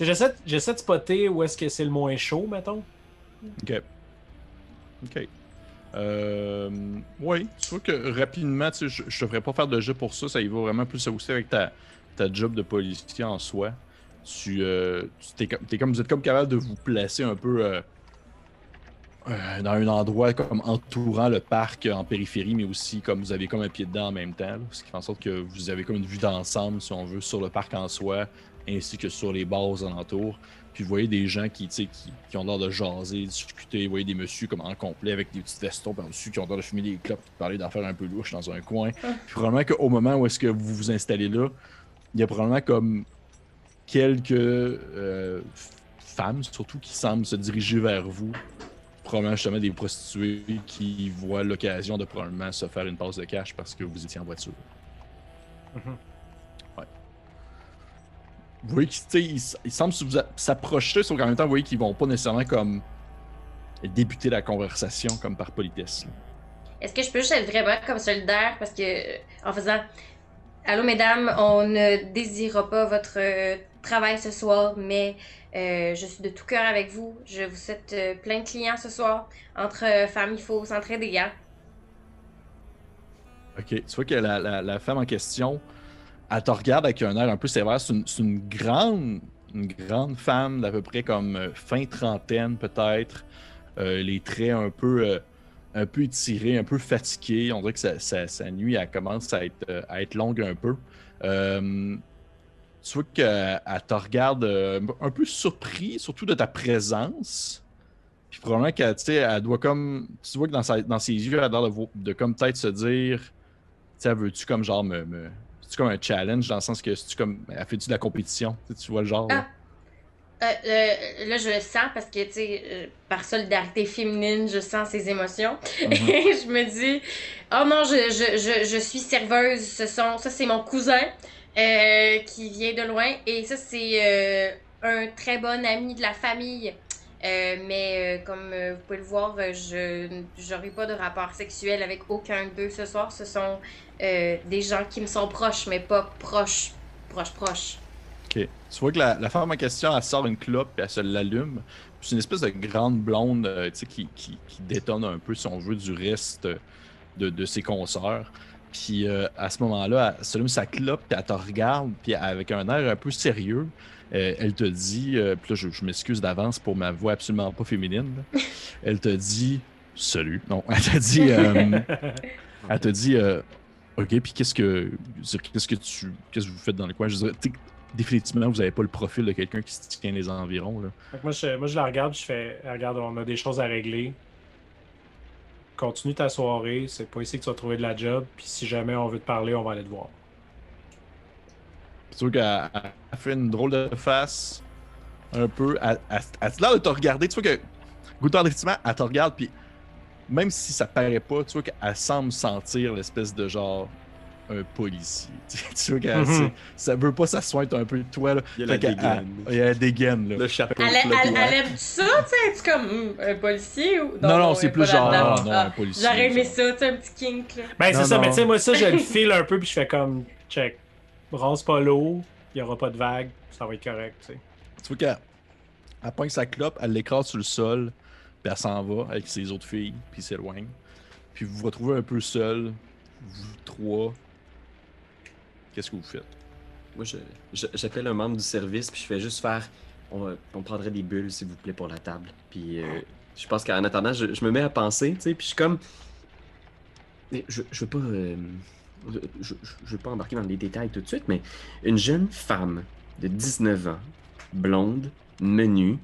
j'essaie, de spotter où est-ce que c'est le moins chaud, mettons. Ok. Ok. Euh, oui, tu vois que rapidement, je, te ferai pas faire de jeu pour ça, ça y va vraiment plus aussi avec ta, ta job de policier en soi. Tu, euh, tu- t'es, comme- t'es comme, vous êtes comme capable de vous placer un peu euh, euh, dans un endroit comme entourant le parc en périphérie, mais aussi comme vous avez comme un pied dedans en même temps, là, ce qui fait en sorte que vous avez comme une vue d'ensemble, si on veut, sur le parc en soi, ainsi que sur les bars aux alentours. Puis vous voyez des gens qui, qui, qui ont l'air de jaser, discuter. Vous voyez des messieurs comme en complet avec des petits vestons par-dessus qui ont l'air de fumer des clopes, puis parler d'affaires un peu louches dans un coin. Puis probablement qu'au moment où est-ce que vous vous installez là, il y a probablement comme quelques euh, femmes, surtout, qui semblent se diriger vers vous. Probablement justement des prostituées qui voient l'occasion de probablement se faire une passe de cash parce que vous étiez en voiture. Mhm. Vous voyez qu'ils ils, semblent s'approcher, sauf qu'en même temps, vous voyez qu'ils vont pas nécessairement comme débuter la conversation comme par politesse. Est-ce que je peux juste être vraiment comme solidaire parce que en faisant Allô mesdames, on ne désirera pas votre euh, travail ce soir, mais euh, je suis de tout cœur avec vous. Je vous souhaite euh, plein de clients ce soir. Entre euh, femmes, il faut s'entraider, hein? Ok, tu vois que la, femme en question, elle te regarde avec un air un peu sévère. C'est une, grande, une grande femme d'à peu près comme euh, fin trentaine peut-être. Les traits un peu, un peu étirés, un peu fatigués. On dirait que sa, nuit elle commence à être, à être longue un peu. Euh, tu vois qu'elle elle te regarde euh, un peu surpris, surtout de ta présence. Puis probablement qu'elle tu sais, elle doit comme. Tu vois que dans, sa- dans ses yeux, elle a l'air de, comme peut-être se dire. Tu sais, veux-tu comme genre me. me c'est comme un challenge dans le sens que c'est-tu comme. Elle fait-tu de la compétition? Tu tu vois le genre. là? Ah. Euh, euh, là, je le sens parce que, tu sais, euh, par solidarité féminine, je sens ses émotions. Mhm. Et je me dis, oh non, je, je, je, je suis serveuse. Ce sont, ça, c'est mon cousin euh, qui vient de loin. Et ça, c'est euh, un très bon ami de la famille. Euh, mais comme vous pouvez le voir, je j'aurai pas de rapport sexuel avec aucun d'eux ce soir. Ce sont des gens qui me sont proches, mais pas proches, proches, proches. Ok. Tu vois que la, femme en question, elle sort une clope et elle se l'allume. C'est une espèce de grande blonde qui, qui, qui détonne un peu, si on veut, du reste de, de ses consoeurs. Puis euh, à ce moment-là, elle s'allume sa clope, puis elle te regarde, puis avec un air un peu sérieux, euh, elle te dit, euh, puis là je, je m'excuse d'avance pour ma voix absolument pas féminine, là. elle te dit, salut, non, elle te dit, euh, elle te dit, euh, ok, puis qu'est-ce que, qu'est-ce que tu, qu'est-ce que vous faites dans le coin? Je dirais, définitivement, vous n'avez pas le profil de quelqu'un qui se tient les environs, là. Fait que moi, je, moi, je la regarde, je fais Regarde, on a des choses à régler. Continue ta soirée, c'est pas ici que tu vas trouver de la job, puis si jamais on veut te parler, on va aller te voir. Tu vois qu'elle elle- elle fait une drôle de face, un peu. Elle, a l'air de te regarder. Tu vois que, goûtant effectivement, elle te regarde, puis même si ça paraît pas, tu vois qu'elle semble sentir l'espèce de genre un policier. tu vois qu'elle c'est- ça veut pas s'asseoir un peu de toi. Là. Il y a la Fait qu'elle- dégaine. elle- Il y a la dégaine, là. Le chapeau. Elle, elle, flottant. elle aime ça, tu sais? Es-tu comme hum, un policier ou. Non, non, elle c'est est plus genre non, Ah, un policier. J'aurais aimé ça, tu sais, un petit kink, là. Ben, c'est Non, ça, mais non. tu sais, moi, ça, je le file un peu, puis je fais comme check. Bronze pas l'eau, il y aura pas de vague, ça va être correct, tu sais. Tu vois qu'elle elle pogne sa clope, elle l'écrase sur le sol, puis elle s'en va avec ses autres filles, puis s'éloigne. Puis vous vous retrouvez un peu seul, vous trois. Qu'est-ce que vous faites? Moi, j'appelle un membre du service, puis je fais juste faire. On, prendrait des bulles, s'il vous plaît, pour la table. Puis euh, je pense qu'en attendant, je, je me mets à penser, tu sais, puis je suis comme. Je, je veux pas. euh, je veux pas embarquer dans les détails tout de suite, mais une jeune femme de 19 ans, blonde, menue,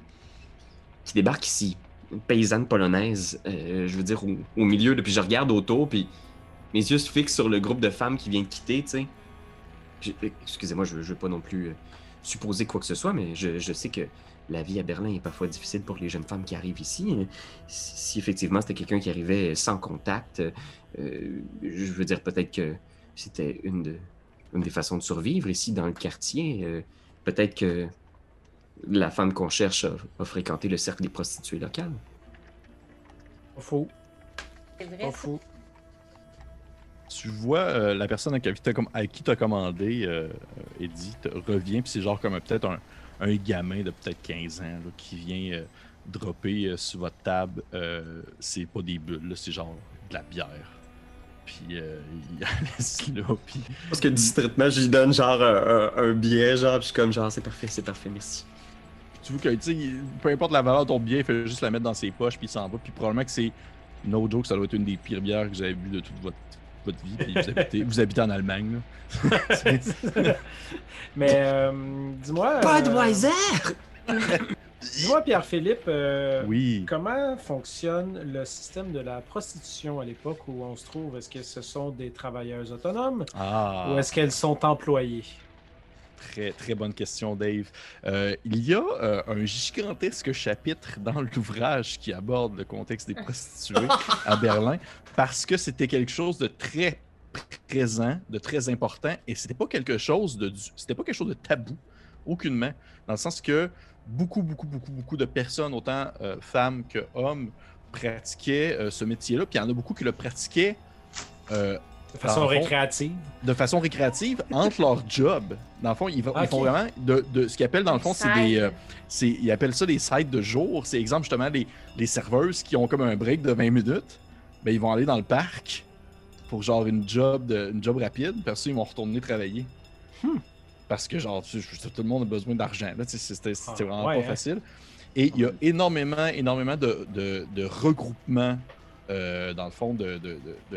qui débarque ici, une paysanne polonaise, euh, je veux dire, au, au milieu, puis je regarde autour, puis mes yeux se fixent sur le groupe de femmes qui vient de quitter, tu sais. Euh, Excusez-moi, je, je veux pas non plus euh, supposer quoi que ce soit, mais je, je sais que la vie à Berlin est parfois difficile pour les jeunes femmes qui arrivent ici. Si, effectivement c'était quelqu'un qui arrivait sans contact, euh, euh, je veux dire peut-être que c'était une, de- une des façons de survivre ici dans le quartier. Euh, peut-être que la femme qu'on cherche a, a fréquenté le cercle des prostituées locales. Pas fou, C'est vrai, pas fou. Tu vois euh, la personne à qui t'as commandé, euh, euh, Eddie, te revient, puis c'est genre comme un- peut-être un, un gamin de peut-être 15 ans là, qui vient euh, dropper euh, sur votre table. euh, c'est pas des bulles, c'est genre de la bière. Puis euh, il la laisse là, puis Parce que distraitement, je lui donne genre un, billet, genre, puis je suis comme genre, c'est parfait, c'est parfait, merci. tu vois que, tu sais, il- peu importe la valeur de ton billet, il fait juste la mettre dans ses poches, puis il s'en va. Puis probablement que c'est, no joke, ça doit être une des pires bières que avez bu de toute votre, votre vie. Puis vous habitez, vous habitez en Allemagne, là. Mais euh, dis-moi. euh, Budweiser! Dis-moi, Pierre-Philippe, euh, oui. comment fonctionne le système de la prostitution à l'époque où on se trouve? Est-ce que ce sont des travailleurs autonomes? Ah. ou est-ce qu'elles sont employées? Très, très bonne question, Dave. Euh, il y a euh, un gigantesque chapitre dans l'ouvrage qui aborde le contexte des prostituées à Berlin parce que c'était quelque chose de très présent, de très important et c'était pas quelque chose de c'était pas quelque chose de tabou aucunement dans le sens que beaucoup beaucoup beaucoup beaucoup de personnes autant euh, femmes que hommes pratiquaient ce métier-là puis il y en a beaucoup qui le pratiquaient euh, De façon fond, récréative? de façon récréative entre leurs jobs. Dans le fond, ils, vont- ils font vraiment de, de- ce qu'ils appellent dans le fond, c'est des, euh, c'est- ils appellent ça des sites de jour. C'est exemple justement les, les serveuses qui ont comme un break de 20 minutes. Ben, ils vont aller dans le parc pour genre une job, de, une job rapide. Puis après ça, ils vont retourner travailler. Hmm. Parce que genre, tu tout le monde a besoin d'argent. là, tu sais, C'était c'était Ah, vraiment ouais, pas hein. facile. Et il y a énormément, énormément de, de, de regroupements, euh, dans le fond, de,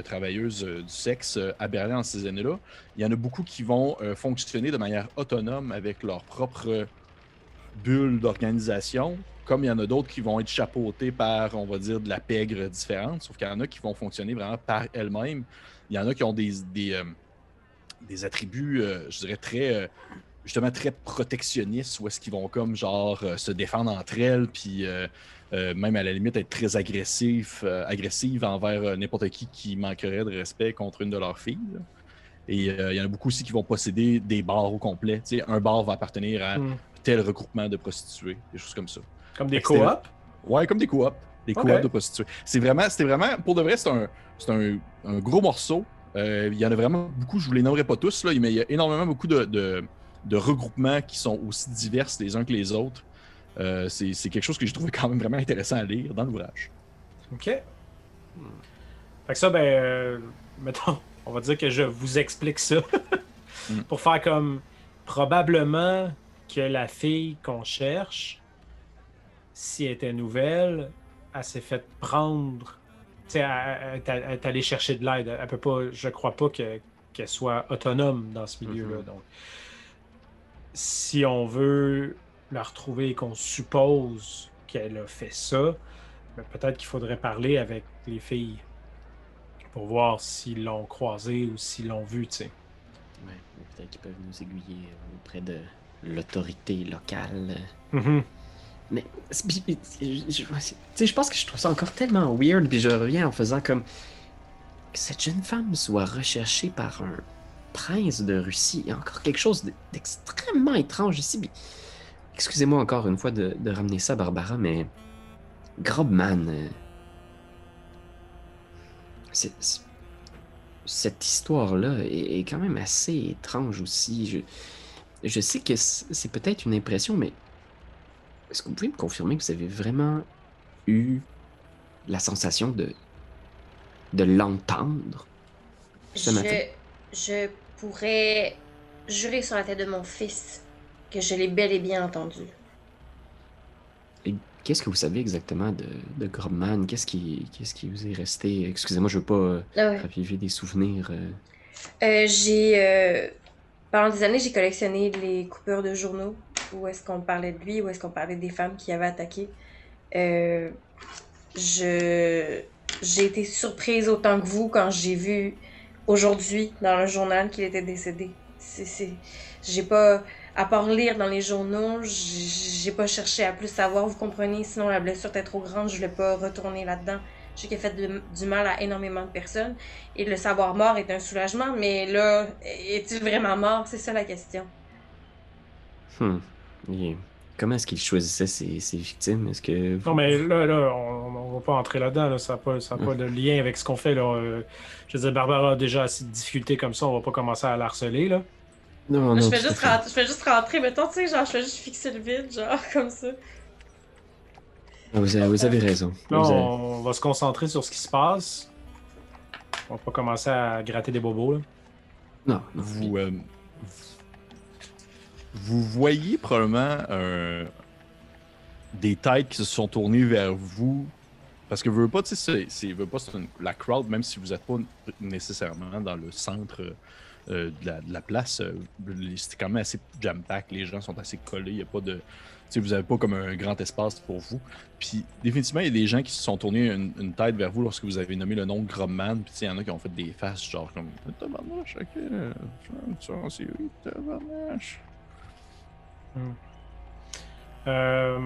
travailleuses euh, du sexe euh, à Berlin en ces années-là. Il y en a beaucoup qui vont fonctionner de manière autonome avec leur propre bulle d'organisation, comme il y en a d'autres qui vont être chapeautés par, on va dire, de la pègre différente, sauf qu'il y en a qui vont fonctionner vraiment par elles-mêmes. Il y en a qui ont des, des, attributs, je dirais, très, justement, très protectionnistes, où est-ce qu'ils vont comme, genre, se défendre entre elles, puis euh, même à la limite être très agressif, euh, agressive envers euh, n'importe qui qui manquerait de respect contre une de leurs filles. là. Et euh, il y en a beaucoup aussi qui vont posséder des bars au complet. Un bar va appartenir à Hmm. tel regroupement de prostituées, des choses comme ça. Comme des c'était- coops? Ouais, comme des coops. Des Ok. coops de prostituées. C'est vraiment, c'était vraiment, pour de vrai, c'est un, c'est un, un gros morceau. Il y en a vraiment beaucoup, je vous les nommerai pas tous, là, mais il y a énormément beaucoup de, de, de regroupements qui sont aussi divers les uns que les autres. Euh, c'est c'est quelque chose que j'ai trouvé quand même vraiment intéressant à lire dans l'ouvrage. OK. Fait que ça, ben, euh, mettons, on va dire que je vous explique ça. Mm. Pour faire comme probablement que la fille qu'on cherche, si elle était nouvelle, elle s'est fait prendre. Tu sais, elle, elle- elle- elle est allée chercher de l'aide. Elle peut pas, je crois pas que- qu'elle soit autonome dans ce milieu-là. Mhm. Donc, si on veut la retrouver et qu'on suppose qu'elle a fait ça, ben, peut-être qu'il faudrait parler avec les filles pour voir s'ils l'ont croisée ou s'ils l'ont vue, tu sais. Ouais, peut-être qu'ils peuvent nous aiguiller auprès de l'autorité locale. Mais, c'est- puis- puis, je, je- tu sais, je pense que je trouve ça encore tellement weird, puis je reviens en faisant comme que cette jeune femme soit recherchée par un prince de Russie. Il y a encore quelque chose d'extrêmement étrange ici. puis Excusez-moi encore une fois de, de ramener ça, Barbara, mais Grobman, euh, cette histoire-là est, est quand même assez étrange aussi. Je, je sais que c'est peut-être une impression, mais est-ce que vous pouvez me confirmer que vous avez vraiment eu la sensation de, de l'entendre ce matin? Je pourrais jurer sur la tête de mon fils que je l'ai bel et bien entendu. Et qu'est-ce que vous savez exactement de, de Grobman? Qu'est-ce qui, qu'est-ce qui vous est resté? Excusez-moi, je veux pas euh, Ah ouais. raviver des souvenirs. euh. Euh, j'ai. euh, pendant des années, j'ai collectionné les coupures de journaux où est-ce qu'on parlait de lui, où est-ce qu'on parlait des femmes qui avaient attaqué. Euh, je. J'ai été surprise autant que vous quand j'ai vu aujourd'hui dans le journal qu'il était décédé. C'est- J'ai pas. À part lire dans les journaux, j'ai pas cherché à plus savoir, vous comprenez, sinon la blessure était trop grande, je voulais pas retourner là-dedans. Je sais qu'il a fait de- du mal à énormément de personnes. Et le savoir mort est un soulagement, mais là, est-il vraiment mort? C'est ça la question. Hmm. Et comment est-ce qu'il choisissait ses, ses victimes? Est-ce que... vous- Non, mais là, là, on, on va pas entrer là-dedans. Là. Ça n'a pas, ça a pas de lien avec ce qu'on fait. Là. Euh, je veux dire, Barbara a déjà assez de difficultés comme ça. On va pas commencer à la harceler. Là. Non, non, je, fais juste rentrer, je fais juste rentrer, mettons, tu sais, genre, je fais juste fixer le vide, genre, comme ça. Vous avez, vous avez raison. Là, Vous avez- on va se concentrer sur ce qui se passe. On va pas commencer à gratter des bobos. Là. Non, non. Vous, euh, vous voyez probablement euh, des têtes qui se sont tournées vers vous. Parce que veux pas, tu sais, c'est- c'est veux pas, c'est une- la crowd, même si vous n'êtes pas nécessairement dans le centre euh, de, la, place, euh, c'est quand même assez jam-pack. Les gens sont assez collés. Il a pas de. Tu sais, vous n'avez pas comme un grand espace pour vous. Puis, définitivement, il y a des gens qui se sont tournés une, tête vers vous lorsque vous avez nommé le nom Grobman. Puis, il y en a qui ont fait des faces, genre comme Tabarnache, ok, euh, tabarnache. Euh,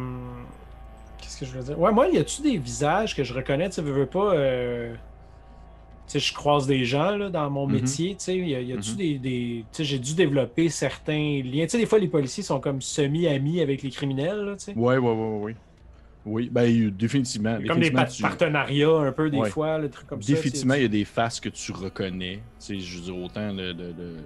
Qu'est-ce que je veux dire? Ouais, moi, y a-tu des visages que je reconnais? Tu veux, veux pas. Sais, je croise des gens là, dans mon Mhm. métier. Tu sais, y a- y a-tu Mhm. des. des... Tu sais, j'ai dû développer certains liens. Tu sais, des fois, les policiers sont comme semi-amis avec les criminels. Là, tu sais. Ouais, ouais, ouais, ouais. Oui, ben, il définitivement. Il comme des définitivement, tu- partenariats un peu des Ouais. fois, des trucs comme Définitivement, ça. il tu y a des faces que tu reconnais. Tu sais, je veux dire, autant de- de-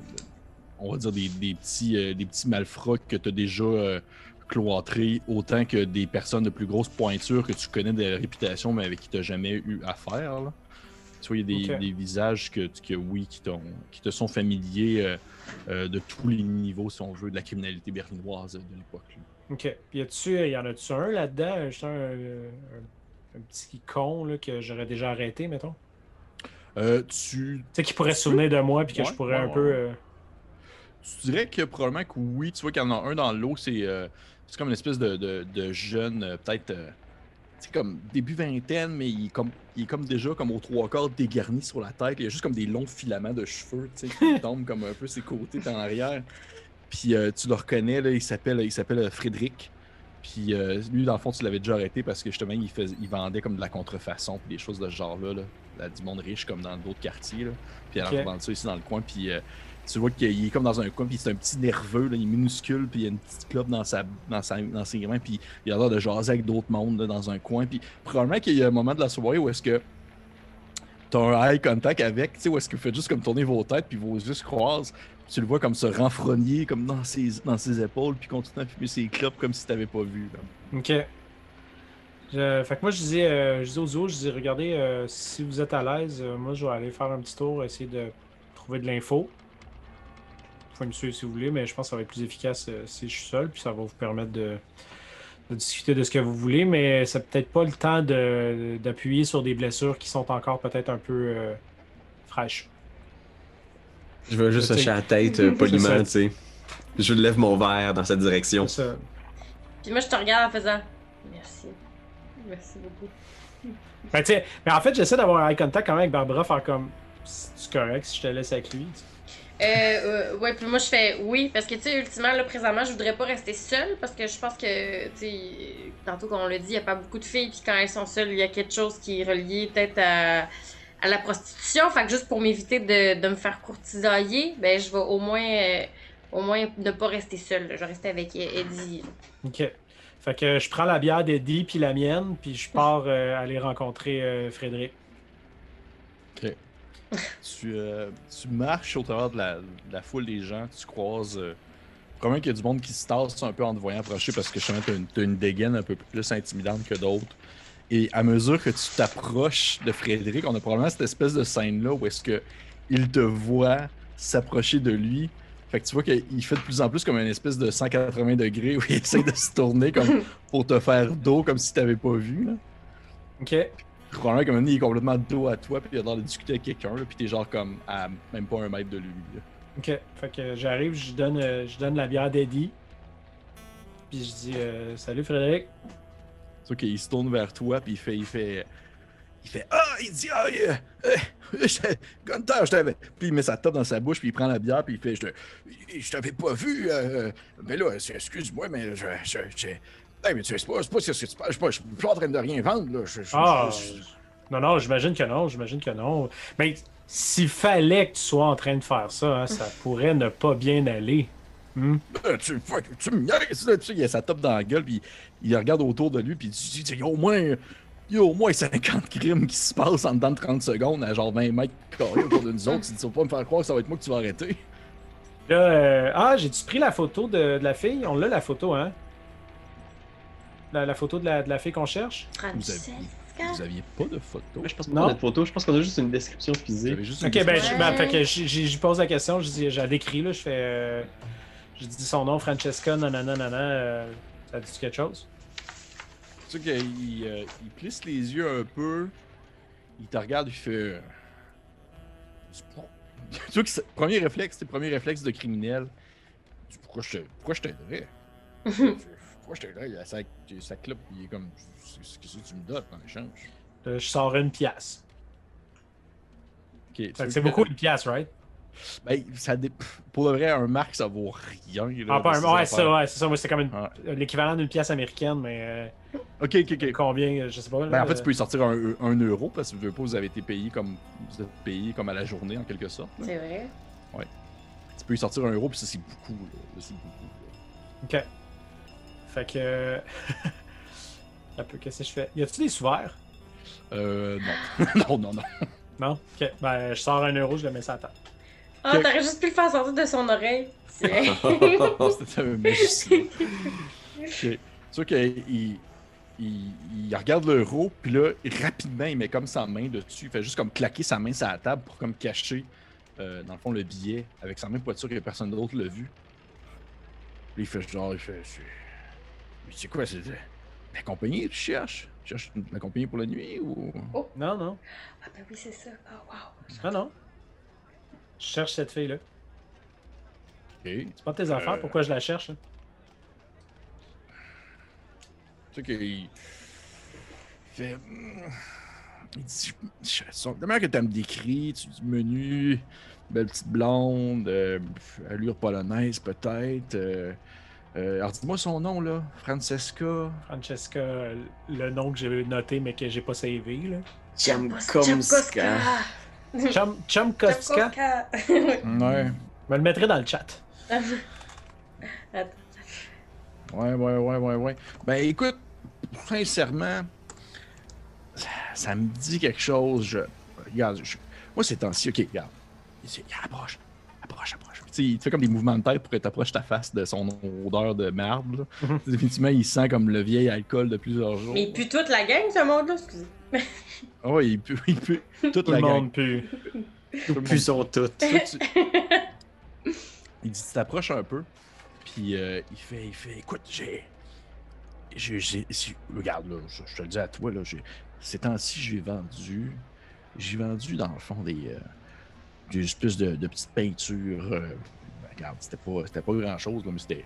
on va dire des, des petits, euh, des petits malfrats que tu as déjà euh, cloîtrés, autant que des personnes de plus grosse pointure que tu connais de réputation, mais avec qui tu n'as jamais eu affaire. Là. Tu vois, il y a des, visages que, que oui, qui, te sont familiers euh, euh, de tous les niveaux, si on veut, de la criminalité berlinoise de l'époque. OK. Puis y a-tu, y en a-tu un là-dedans, juste un, euh, un- un petit con là, que j'aurais déjà arrêté, mettons? Euh, tu, Tu sais, qui pourrait se souvenir de moi, puis que je pourrais ouais, un ouais, peu. euh, Tu dirais que probablement que oui, tu vois qu'il y en a un dans l'eau, c'est euh, c'est comme une espèce de, de, de jeune, euh, peut-être, euh, comme début vingtaine, mais il est, comme, il est comme déjà comme aux trois quarts dégarni sur la tête. Il y a juste comme des longs filaments de cheveux, qui tombent comme un peu ses côtés en arrière. Puis euh, tu le reconnais, là, il s'appelle il s'appelle euh, Frédéric. Puis euh, lui, dans le fond, tu l'avais déjà arrêté parce que justement, il, faisait, il vendait comme de la contrefaçon, puis des choses de ce genre-là, là, Là, du monde riche comme dans d'autres quartiers. Là. Puis elle Ok. en revend ça ici dans le coin. Puis euh, tu vois qu'il est comme dans un coin, puis c'est un petit nerveux, là, il est minuscule, puis il y a une petite clope dans, sa, dans, sa, dans ses mains, puis il a l'air de jaser avec d'autres mondes dans un coin. Puis probablement qu'il y a un moment de la soirée où est-ce que t'as un eye contact avec, tu sais, où est-ce que vous faites juste comme tourner vos têtes, puis vos yeux se croisent. Tu le vois comme se renfrogner, comme dans ses, dans ses épaules, puis continuer à fumer ses clopes comme si t'avais pas vu. Ok. Fait que moi, je disais, euh, je aux autres, je disais, regardez, euh, si vous êtes à l'aise, euh, moi, je vais aller faire un petit tour, essayer de trouver de l'info. Pouvez me suivre si vous voulez, mais je pense que ça va être plus efficace euh, si je suis seul, puis ça va vous permettre de, de discuter de ce que vous voulez, mais c'est peut-être pas le temps de- d'appuyer sur des blessures qui sont encore peut-être un peu euh, fraîches. Je veux juste hocher la tête euh, poliment, tu sais. Je lève mon verre dans cette direction. C'est ça. Puis moi, je te regarde en faisant merci. Merci beaucoup. Ben, mais en fait, j'essaie d'avoir un eye contact quand même avec Barbara, faire comme, c'est correct si je te laisse avec lui. tu sais. Euh, euh, ouais, puis moi je fais oui, parce que tu sais, ultimement, là, présentement, je voudrais pas rester seule, parce que je pense que, tu sais, tantôt qu'on l'a dit, il y a pas beaucoup de filles, puis quand elles sont seules, il y a quelque chose qui est relié peut-être à, la prostitution. Fait que juste pour m'éviter de, me faire courtisailler, ben je vais au moins, euh, au moins ne pas rester seule. Je vais rester avec Eddie. Ok. Fait que je prends la bière d'Eddie puis la mienne, puis je pars euh, aller rencontrer Frédéric. Tu, euh, tu marches au travers de la, de la foule des gens, tu croises. Euh, probablement qu'il y a du monde qui se tasse un peu en te voyant approcher parce que que tu t'as une dégaine un peu plus intimidante que d'autres. Et à mesure que tu t'approches de Frédéric, on a probablement cette espèce de scène-là où est-ce que il te voit s'approcher de lui. Fait que tu vois qu'il fait de plus en plus comme une espèce de 180 degrés où il essaie de se tourner comme pour te faire dos comme si tu t'avais pas vu. Là. Ok. Probablement comme il est complètement dos à toi, puis il a l'air de discuter avec quelqu'un, puis t'es genre comme à même pas un mètre de lui. là. Ok. Fait que j'arrive, je donne, euh, je donne la bière d'Eddie. Puis je dis euh, Salut Frédéric. Sauf qu'il se tourne vers toi, puis il fait, il fait, il fait, ah, il dit, ah, euh, euh, je- Gunther, je t'avais. Puis il met sa top dans sa bouche, puis il prend la bière, puis il fait, je, te- je t'avais pas vu, euh, mais là, c'est- excuse-moi, mais je- Hey, mais tu sais, c'est pas, c'est tu je suis pas, je suis pas en train de rien vendre, là. Je, je- Ah. je- Non, non, j'imagine que non, j'imagine que non. Mais s'il fallait que tu sois en train de faire ça, hein, ça pourrait ne pas bien aller. Hmm? Euh, tu, tu me là, tu sais, il a sa top dans la gueule, puis il regarde autour de lui, puis il dit, il y a au moins, il y a au moins 50 crimes qui se passent en dedans de 30 secondes, à genre 20 mètres carrés autour de nous autres. Tu dis, tu vas pas me faire croire que ça va être moi que tu vas arrêter. Là, euh, ah, j'ai-tu pris la photo de, de la fille? On l'a la photo, hein? La, la photo de la, de la fille qu'on cherche? Francesca. Vous aviez pas de photo. Je pense pas qu'on a de photo, je pense qu'on a juste une description Vous physique. Ok, ben, je, ben, fait que j'y- pose la question, je dis, j'ai décrit, là, je fais. euh, je dis son nom, Francesca, nanana, nanana. euh, ça dit quelque chose? Tu sais qu'il euh, il plisse les yeux un peu, il te regarde, il fait. euh, tu vois que c'est- premier réflexe, c'est le premier réflexe de criminel. Pourquoi je te- pourquoi je t'aiderais? Pourquoi je t'aiderais Il a sa, sa clope, il est comme. Qu'est-ce que tu me donnes en échange? Là, Je sors une pièce. C'est que- beaucoup une pièce, right? Ben, ça dé- Pour le vrai, un marque, ça vaut rien. là, Ah, pas un- ouais, c'est ça, ouais, c'est ça. Moi, c'est comme une- Ouais. l'équivalent d'une pièce américaine, mais euh, Ok, ok, ok. combien, je sais pas. là, Ben, en fait, euh, tu peux y sortir un, un euro parce que veux pas, vous avez été payé comme. Vous êtes payé comme à la journée en quelque sorte. là. C'est vrai. Tu peux y sortir un euro, puis ça, c'est beaucoup. Là. C'est beaucoup. là. Ok. Fait que. Un peu, qu'est-ce que je fais? Y a-tu des sous-verts? Euh, non. non, non, non. Non? Ok. Ben, je sors un euro, je le mets sur la table. Ah, t'aurais juste pu le faire sortir de son oreille. Tiens. C'était un magicien. Ok. C'est sûr qu'il il, il, il regarde l'euro, puis là, rapidement, il met comme sa main dessus. Il fait juste comme claquer sa main sur la table pour comme cacher, euh, dans le fond, le billet avec sa main pour être sûr que personne d'autre l'a vu. Puis il fait genre, il fait. C'est c'est quoi, c'est la compagnie tu cherches? Tu cherches une- la compagnie pour la nuit ou? Non, non. Ah, ben oui, c'est ça. Oh, wow. Non, non. Je cherche cette fille-là. Ok. C'est pas de tes affaires, Euh. pourquoi je la cherche là? Tu sais qu'il il fait. hmm, Il dit La manière que tu me décris, tu dis menu, belle petite blonde, euh, allure polonaise peut-être. Euh, euh, alors dis-moi son nom là, Francesca. Francesca, le nom que j'ai noté mais que j'ai pas savé là. Chumkowska. Tchaikovsky. Ouais. Je me le mettrai dans le chat. Ouais, ouais, ouais, ouais, ouais. Ben écoute, sincèrement, ça, ça me dit quelque chose. Je, regarde, je- moi ces temps-ci, ok, regarde. Il, approche, approche, approche. Tu sais, il fait comme des mouvements de tête pour que tu approches ta face de son odeur de merde. là. Mhm. Définitivement, il sent comme le vieil alcool de plusieurs jours. Mais il pue toute la gang, ce monde-là, excusez. Ouais, il pue, il pue toute Tout la le gang. monde pue. Tout le Plus sont toutes. Toi, tu- il dit, tu t'approches un peu, puis euh, il fait, il fait, écoute, j'ai, j'ai, j'ai- si- regarde là, je, je te le dis à toi là, j'ai, ces temps-ci, j'ai vendu, j'ai vendu dans le fond des, euh, des espèces de, petites peintures. euh, regarde, c'était pas, c'était pas grand chose là, mais c'était,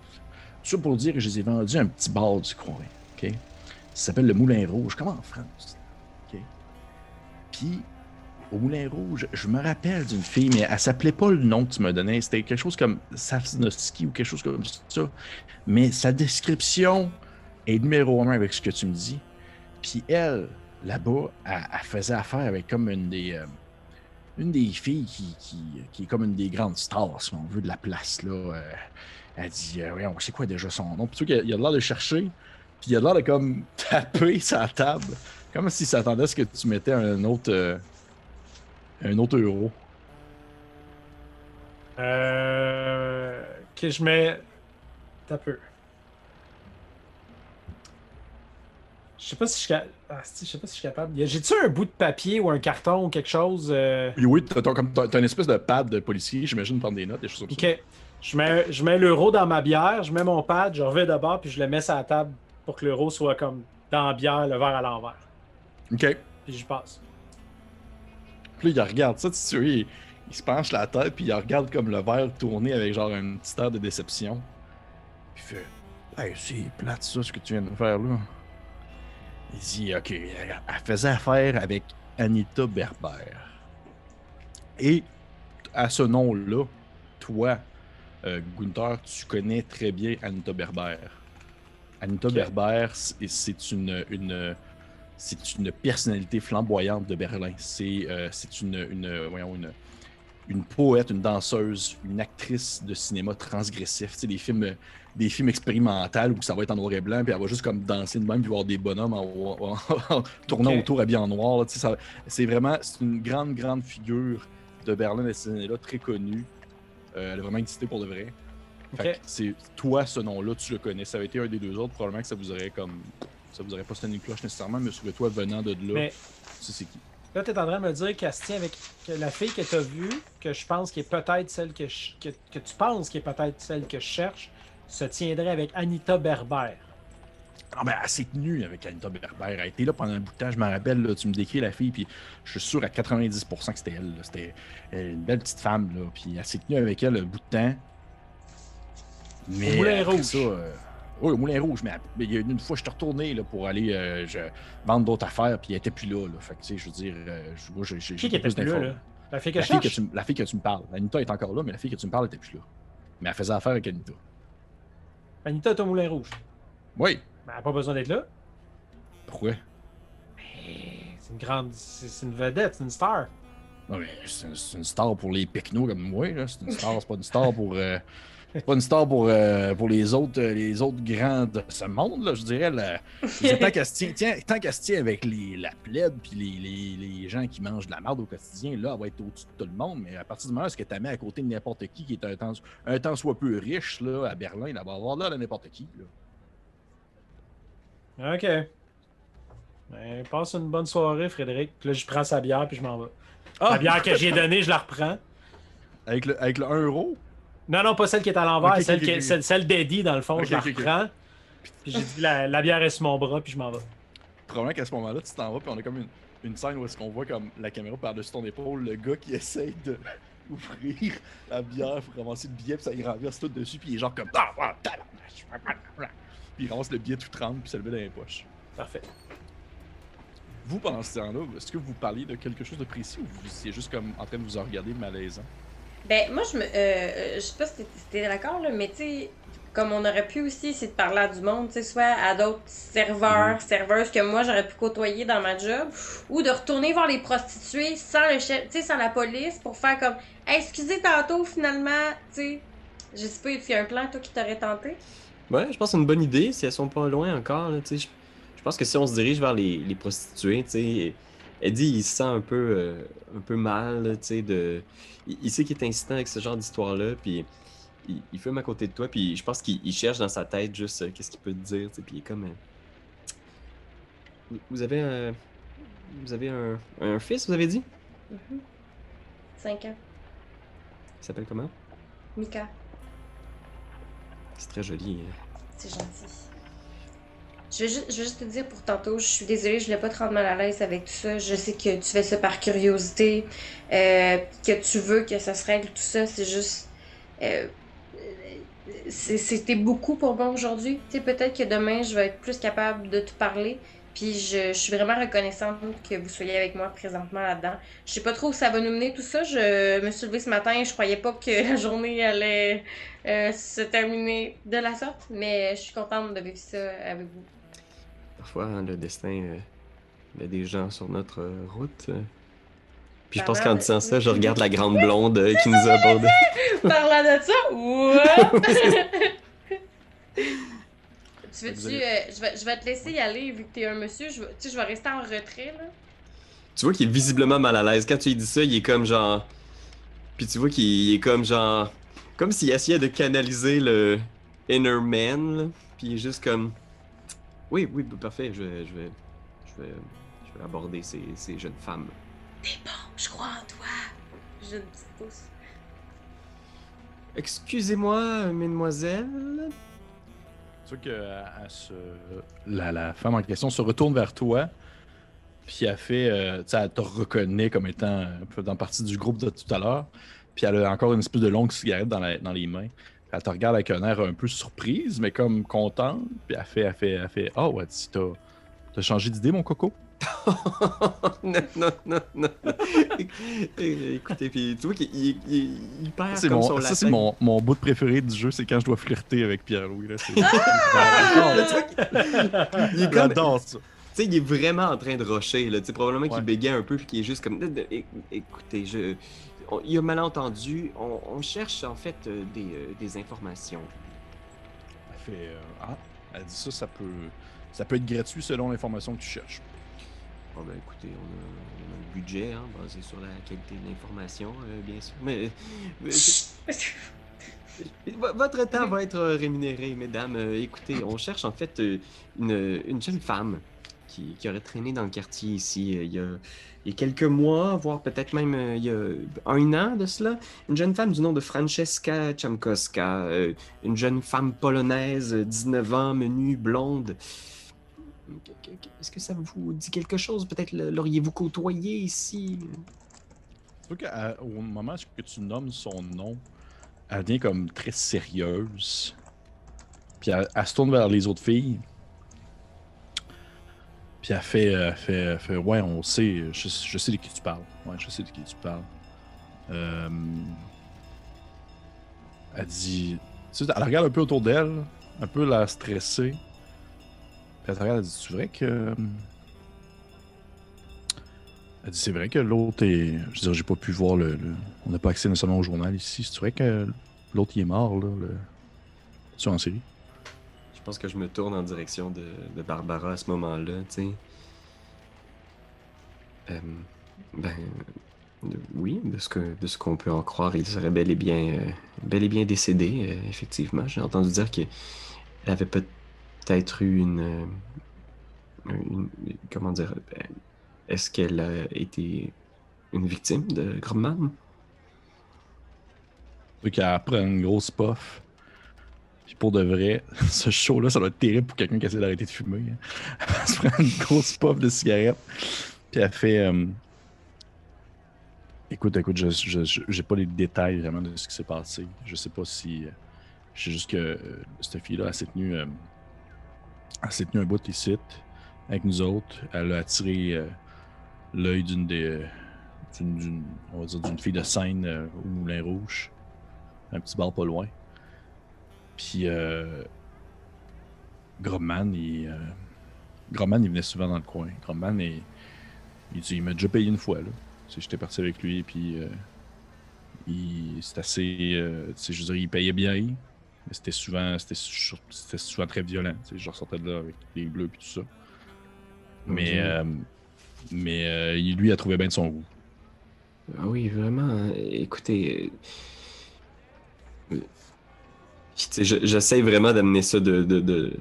tout ça pour dire que je les ai vendus à un petit bar du coin, ok? Ça s'appelle le Moulin Rouge, comme en France, ok? Puis au Moulin Rouge, je me rappelle d'une fille, mais elle s'appelait pas le nom que tu me donnais. C'était quelque chose comme Safsnoski ou quelque chose comme ça. Mais sa description est numéro un avec ce que tu me dis. Puis elle, là-bas, elle, elle faisait affaire avec comme une des, euh, une des filles qui, qui, qui est comme une des grandes stars, si on veut, de la place. Là. Euh, elle dit, euh, voyons, c'est quoi déjà son nom? Puis il a l'air de chercher, puis il a l'air de comme taper sa table, comme s'il s'attendait à ce que tu mettais un autre... euh, un autre euro. Euh. Que je mets. T'as peu. Je sais pas si je ah, je sais pas si je suis capable. J'ai-tu un bout de papier ou un carton ou quelque chose? euh, oui, t'as, t'as- t'as une espèce de pad de policier, j'imagine, prendre des notes, des choses comme ça. Ok. Je mets, je mets l'euro dans ma bière, je mets mon pad, je reviens de bord, puis je le mets sur la table pour que l'euro soit comme dans la bière, le verre à l'envers. Ok. Puis je passe. Puis là, il regarde ça, tu sais, il, il se penche la tête, puis il regarde comme le verre tourner avec genre un petit air de déception. Puis il fait Hey, c'est plate ça, ce que tu viens de faire là. Il dit Ok, elle faisait affaire avec Anita Berber. Et à ce nom-là, toi, euh, Gunther, tu connais très bien Anita Berber. Anita. Berber, c'est une, une, c'est une personnalité flamboyante de Berlin. C'est euh, c'est une, une, voyons, une, une poète, une danseuse, une actrice de cinéma transgressif. Tu sais, des films, des films expérimentaux où ça va être en noir et blanc, puis elle va juste comme danser de même, puis voir des bonhommes en, en- en tournant autour habillés en noir. là. Tu ça- C'est vraiment c'est une grande, grande figure de Berlin de ces années-là, très connue. Euh, elle a vraiment existé pour de vrai. Fait que c'est toi, ce nom-là, tu le connais. Ça avait été un des deux autres, probablement que ça vous aurait comme. Ça vous aurait pas sonné une cloche nécessairement, mais sur toi venant de là, Mais tu sais c'est qui? là, t'es en train de me dire qu'elle se tient avec la fille que t'as vue, que je pense qui est peut-être celle que, je- que, que tu penses qui est peut-être celle que je cherche, se tiendrait avec Anita Berber. Ah ben, elle s'est tenue avec Anita Berber. Elle était là pendant un bout de temps. Je me rappelle, là, tu me décris la fille, puis je suis sûr à 90% que c'était elle. C'était euh, une belle petite femme, là. Puis elle s'est tenue avec elle un bout de temps. Mais Moulin Rouge. ça, euh, oui, au Moulin Rouge. Mais mais il y a une, fois, je suis retourné là, pour aller euh, je- vendre d'autres affaires, puis elle était plus là. là. Fait que, tu sais, je veux dire, je- moi, j'ai Qui était plus là, là? La fille que La je fille que, cherche? tu, la fille que tu me parles. Anita est encore là, mais la fille que tu me parles était plus là. Mais elle faisait affaire avec Anita. Anita est au Moulin Rouge. Oui. Mais elle n'a pas besoin d'être là. Pourquoi? C'est une grande. C'est une vedette, c'est une star. Non, mais c'est une, c'est une star pour les pecnos comme moi. là. C'est une star, c'est pas une star pour. euh, c'est pas une star pour, euh, pour les autres euh, les autres grands de ce monde, là, je dirais. là. Tant qu'elle se tient, avec les, la plèbe puis les, les, les gens qui mangent de la merde au quotidien, là, elle va être au-dessus de tout le monde. Mais à partir du moment où ce que tu mets à côté de n'importe qui qui est un temps, un temps soit peu riche là, à Berlin, elle va avoir là de n'importe qui. Là. Ok. Ben, passe une bonne soirée, Frédéric. Puis là, je prends sa bière, puis je m'en vais. Ah! La bière que j'ai donnée, je la reprends. Avec le, avec le 1 euro? Non, non, pas celle qui est à l'envers, celle, celle, celle d'Eddie, dans le fond. Je la reprends. Puis j'ai dit, la, la bière est sur mon bras, puis je m'en vais. Probablement qu'à ce moment-là, tu t'en vas, puis on a comme une, une scène où est-ce qu'on voit comme la caméra par-dessus ton épaule, le gars qui essaye de ouvrir la bière pour ramasser le billet, puis ça il renverse tout dessus, puis il est genre comme ah, ah, tabarnak. Puis il ramasse le billet tout tremble, puis ça le met dans les poches. Parfait. Vous, pendant ce temps-là, est-ce que vous parliez de quelque chose de précis ou vous étiez juste comme en train de vous regarder malaisant? Ben, moi, je me. Euh, euh, je sais pas si t'es- d'accord, là, mais tu sais, comme on aurait pu aussi essayer de parler à du monde, tu sais, soit à d'autres serveurs, serveuses que moi j'aurais pu côtoyer dans ma job, ou de retourner voir les prostituées sans le chef, tu sais, sans la police pour faire comme, Hey, excusez tantôt finalement, tu sais, je sais pas, y a un plan toi qui t'aurait tenté? Ouais, je pense que c'est une bonne idée si elles sont pas loin encore. Tu sais. je, je pense que si on se dirige vers les, les prostituées, tu sais, Eddie, il se sent un peu, euh, un peu mal, tu sais, de... Il, il sait qu'il est incitant avec ce genre d'histoire-là, puis il, il fume à côté de toi, puis je pense qu'il il cherche dans sa tête juste euh, qu'est-ce qu'il peut te dire, tu sais, puis il est comme... euh, Vous- avez un... Vous avez un, un fils, vous avez dit? Mhm. Cinq ans. Il s'appelle comment? Mika, C'est très joli. hein. c'est gentil. Je veux, juste, te dire pour tantôt, je suis désolée, je voulais pas te rendre mal à l'aise avec tout ça. Je sais que tu fais ça par curiosité, euh, que tu veux que ça se règle, tout ça. C'est juste. euh, C'était beaucoup pour moi aujourd'hui. Tu sais, peut-être que demain, je vais être plus capable de te parler. Puis je, je suis vraiment reconnaissante que vous soyez avec moi présentement là-dedans. Je sais pas trop où ça va nous mener tout ça. Je me suis levée ce matin et je croyais pas que la journée allait euh, se terminer de la sorte, mais je suis contente de vivre ça avec vous. Parfois, hein, le destin euh, met des gens sur notre euh, route. Puis je pense qu'en disant ça, je regarde la grande blonde euh, qui nous a abordé. Parlant de ça, what? tu veux-tu, je, vais, je vais te laisser y aller vu que t'es un monsieur. Je, tu sais, je vais rester en retrait là. Tu vois qu'il est visiblement mal à l'aise. Quand tu lui dis ça, il est comme genre. Puis tu vois qu'il est comme genre. Comme s'il essayait de canaliser le inner man. là. Puis il est juste comme. Oui, oui, parfait. Je vais, je vais, je vais, je vais aborder ces, ces jeunes femmes. T'es bon, je crois en toi. J'ai une petite pouce. Excusez-moi, mesdemoiselles. Tu vois que euh, la, la femme en question se retourne vers toi, puis elle fait, euh, tu sais, elle te reconnaît comme étant un peu dans partie du groupe de tout à l'heure, puis elle a encore une espèce de longue cigarette dans, la- dans les mains. Elle te regarde avec un air un peu surprise, mais comme contente, puis elle fait, elle fait, elle fait, oh, ouais, tu t'as, t'as changé d'idée, mon coco? non, non, non, non. Écoutez, puis tu vois qu'il il, il- il perd C'est comme mon- son ça, c'est mon, mon bout préféré du jeu, c'est quand je dois flirter avec Pierre-Louis. là, c'est- il est comme, J'adore ça. Tu sais, il est vraiment en train de rusher, là. Tu sais, probablement qu'il Ouais. bégaye un peu puis qu'il est juste comme. Écoutez, je. On- il a malentendu. On, on cherche en fait euh, des, euh, des informations. Elle fait, euh, ah, elle dit ça, ça peut, ça peut être gratuit selon l'information que tu cherches. Bon, ben écoutez, on a, on a le budget, hein, basé sur la qualité de l'information, euh, bien sûr. Mais. votre temps va être rémunéré, mesdames. Écoutez, on cherche en fait une, une jeune femme qui, aurait traîné dans le quartier ici euh, il, y a, quelques mois, voire peut-être même euh, il y a un an de cela. Une jeune femme du nom de Francesca Chamkowska, euh, une jeune femme polonaise, euh, 19 ans, menue, blonde. Est-ce que ça vous dit quelque chose? Peut-être l'auriez-vous côtoyé ici? Vois qu'au moment que tu nommes son nom, elle devient comme très sérieuse. Puis elle se tourne vers les autres filles. Puis elle fait, euh, fait, fait Ouais, on sait, je, sais de qui tu parles. Ouais, je sais de qui tu parles. Euh, elle dit. Tu sais, elle regarde un peu autour d'elle, un peu la stressée. Puis elle regarde, elle dit C'est vrai que. Elle dit c'est vrai que l'autre est. Je veux dire, j'ai pas pu voir le. le- On n'a pas accès nécessairement au journal ici. C'est vrai que l'autre il est mort, là. Le... Tu en série? Je pense que je me tourne en direction de, Barbara à ce moment-là, tu. Euh, ben, oui, de ce que de ce qu'on peut en croire, il serait bel et bien, euh, bel et bien décédé, euh, effectivement. J'ai entendu dire qu'elle avait peut-être eu une, comment dire, est-ce qu'elle a été une victime de Grumman? Tu qu'elle prend une grosse puff. Puis pour de vrai, ce show-là, ça doit être terrible pour quelqu'un qui essaie d'arrêter de fumer. hein. Elle se prend une grosse puff de cigarette. Puis elle fait. euh, Écoute, écoute, je, j'ai pas les détails vraiment de ce qui s'est passé. Je sais pas si. euh, Je sais juste que euh, cette fille-là, elle s'est tenue. euh, Elle s'est tenue un bout ici, avec nous autres. Elle a attiré euh, l'œil d'une des. euh, d'une, on va dire d'une fille de scène euh, au Moulin Rouge. Un petit bar pas loin. Puis euh, Gromman, il, euh, il venait souvent dans le coin. Gromman, il, il, dit- il m'a déjà payé une fois. Là. J'étais parti avec lui, puis euh, il, c'est assez. euh, je veux dire, il payait bien, mais c'était souvent, c'était, c'était souvent très violent. Tu sais, Je ressortais de là avec les bleus, puis tout ça. Mais, euh, mais euh, lui, il a trouvé bien de son goût. Ah oui, vraiment. hein. Écoutez. J'essaie vraiment d'amener ça de, de, de,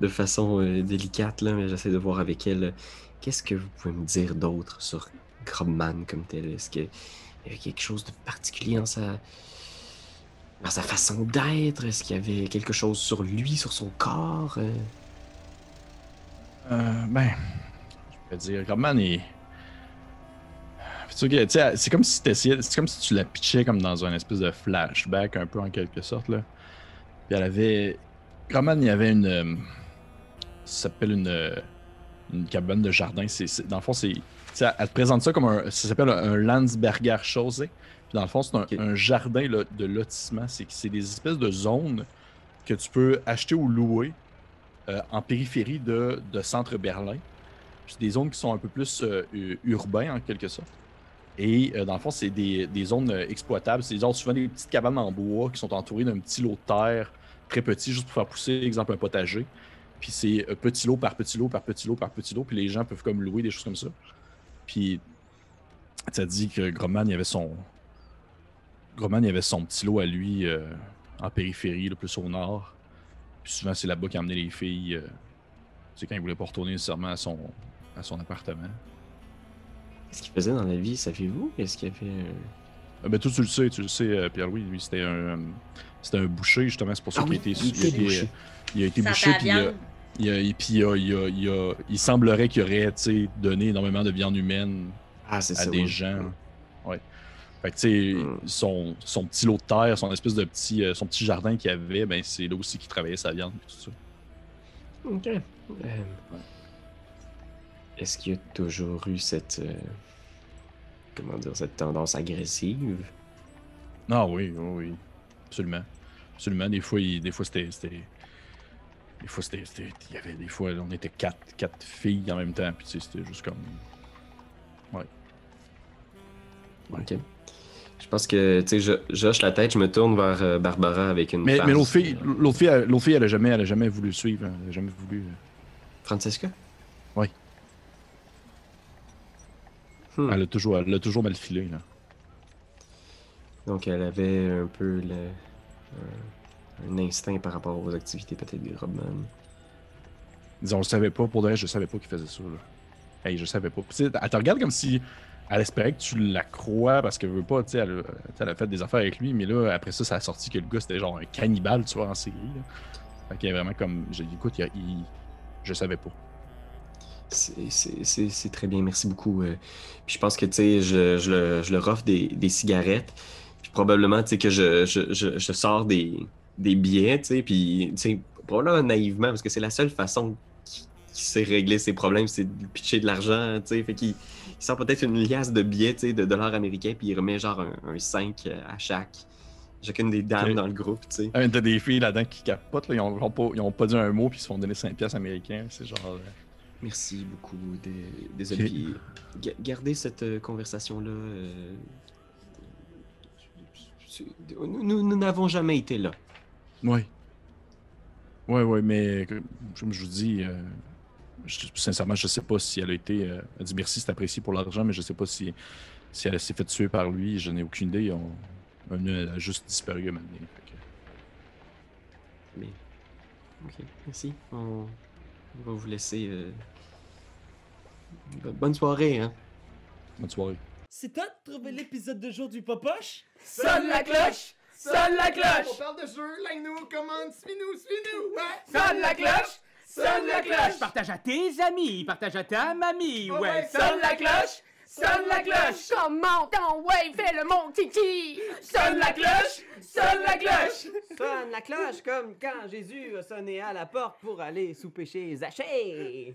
de façon euh, délicate, là, mais j'essaie de voir avec elle. euh, Qu'est-ce que vous pouvez me dire d'autre sur Grobman comme tel? Est-ce qu'il y avait quelque chose de particulier en sa, dans sa façon d'être? Est-ce qu'il y avait quelque chose sur lui, sur son corps? euh? Euh, ben, je vais dire, Grobman est. Tu tu C'est comme si c'est comme si tu la pitchais comme dans un espèce de flashback un peu en quelque sorte là. Puis elle avait, Grobman il y avait une, euh, ça s'appelle une, euh, une cabane de jardin. C'est, dans le fond c'est, elle te présente ça comme un, ça s'appelle un, un Landsberger Chaussee. Puis dans le fond c'est un, jardin là, de lotissement. C'est, c'est des espèces de zones que tu peux acheter ou louer euh, en périphérie de, de centre Berlin. Puis c'est des zones qui sont un peu plus euh, urbains en quelque sorte. Et euh, dans le fond, c'est des, des zones exploitables. C'est des zones, souvent des petites cabanes en bois qui sont entourées d'un petit lot de terre très petit, juste pour faire pousser, exemple, un potager. Puis c'est euh, petit lot par petit lot par petit lot par petit lot. Puis les gens peuvent comme louer des choses comme ça. Puis ça dit que Gromman, il y avait son. Gromman, il avait son petit lot à lui euh, en périphérie, le plus au nord. Puis souvent, c'est là-bas qu'il amenait les filles. euh, c'est quand il voulait pas retourner nécessairement à son, à son appartement. Qu'est-ce qu'il faisait dans la vie, saviez-vous? Est-ce qu'il avait. euh, Ah ben, toi, tu le sais, tu le sais, euh, Pierre-Louis, lui, c'était un, euh, c'était un boucher, justement, c'est pour ça Ah qu'il oui, a été, il était il a été- bouché. il a été bouché, puis il a- viande. il, a- et puis il, a- il a- il a- il semblerait qu'il aurait, donné énormément de viande humaine Ah, c'est à ça. des oui. gens. Ouais. Fait que, tu sais, Mm. son, son petit lot de terre, son espèce de petit, euh, son petit jardin qu'il avait, ben, c'est là aussi qu'il travaillait sa viande, et tout ça. Ok. Euh, Est-ce qu'il y a toujours eu cette. euh, comment dire, cette tendance agressive? Ah oui, oui, oui. Absolument. Absolument. Des fois, il- des fois c'était. c'était- Des fois, c'était. c'était- Il y avait des fois, on était quatre, quatre filles en même temps. Puis, tu sais, c'était juste comme. Ouais. Ok. Je pense que, tu sais, je, je la tête, je me tourne vers euh, Barbara avec une Mais, mais l'autre fille, euh, l'autre fille, elle- l'autre fille, elle a jamais, elle a jamais voulu le suivre. hein. Elle a jamais voulu. euh, Francesca? Oui. Hmm. Elle a toujours, elle a toujours mal filé, là. Donc, elle avait un peu le, un, un instinct par rapport aux activités peut-être des Robman. Disons, je savais pas, pour de vrai, je savais pas qu'il faisait ça, là. Hey, je savais pas. Puis, elle te regarde comme si elle espérait que tu la crois parce qu'elle veut pas, tu sais, elle, a- elle fait des affaires avec lui, mais là, après ça, ça a sorti que le gars, c'était genre un cannibale, tu vois, en série, là. Fait qu'il a vraiment comme. J'ai dit, écoute, il, je savais pas. C'est- C'est c'est- c'est très bien, merci beaucoup. euh. Puis je pense que, tu sais, je, je, le- je leur offre des, des cigarettes. Probablement, tu sais, que je, je, je, je sors des, des billets, tu sais, puis, tu sais, probablement naïvement, parce que c'est la seule façon qui, qui sait régler ses problèmes, c'est de pitcher de l'argent, tu sais. Fait qu'il il sort peut-être une liasse de billets, tu sais, de dollars américains, puis il remet genre un, un 5 à chaque, chacune des dames dans le groupe, tu sais. Un, T'as des filles là-dedans qui capotent, là, ils, ont, pas, ils ont pas dit un mot, puis ils se font donner 5 piastres américains. C'est genre. euh, Merci beaucoup. dé- Désolé. Gardez cette euh, conversation-là. euh, Nous n'avons jamais été là. Ouais. Ouais, ouais, mais comme je vous dis, euh, je- sincèrement, je sais pas si elle a été. euh, elle dit merci, c'est apprécié pour l'argent, mais je sais pas si, si elle s'est fait tuer par lui. Je n'ai aucune idée. On, on a juste disparu que- Mais. Ok, merci. On, on va vous laisser. euh, bo- Bonne soirée, hein. Bonne soirée. C'est toi de trouver l'épisode de jour du Popoche? Sonne la cloche! Sonne la On cloche! parle de jeu, like-nous, commande, suis-nous, suis-nous, ouais! Sonne la cloche! Sonne la cloche! Partage à tes amis, partage à ta mamie, Ah ouais. ouais, Sonne la cloche! Sonne la cloche! Comment ton ouais, fais le mon kiki! Sonne la cloche! Sonne la cloche! Sonne la cloche comme quand Jésus a sonné à la porte pour aller souper chez Zachée.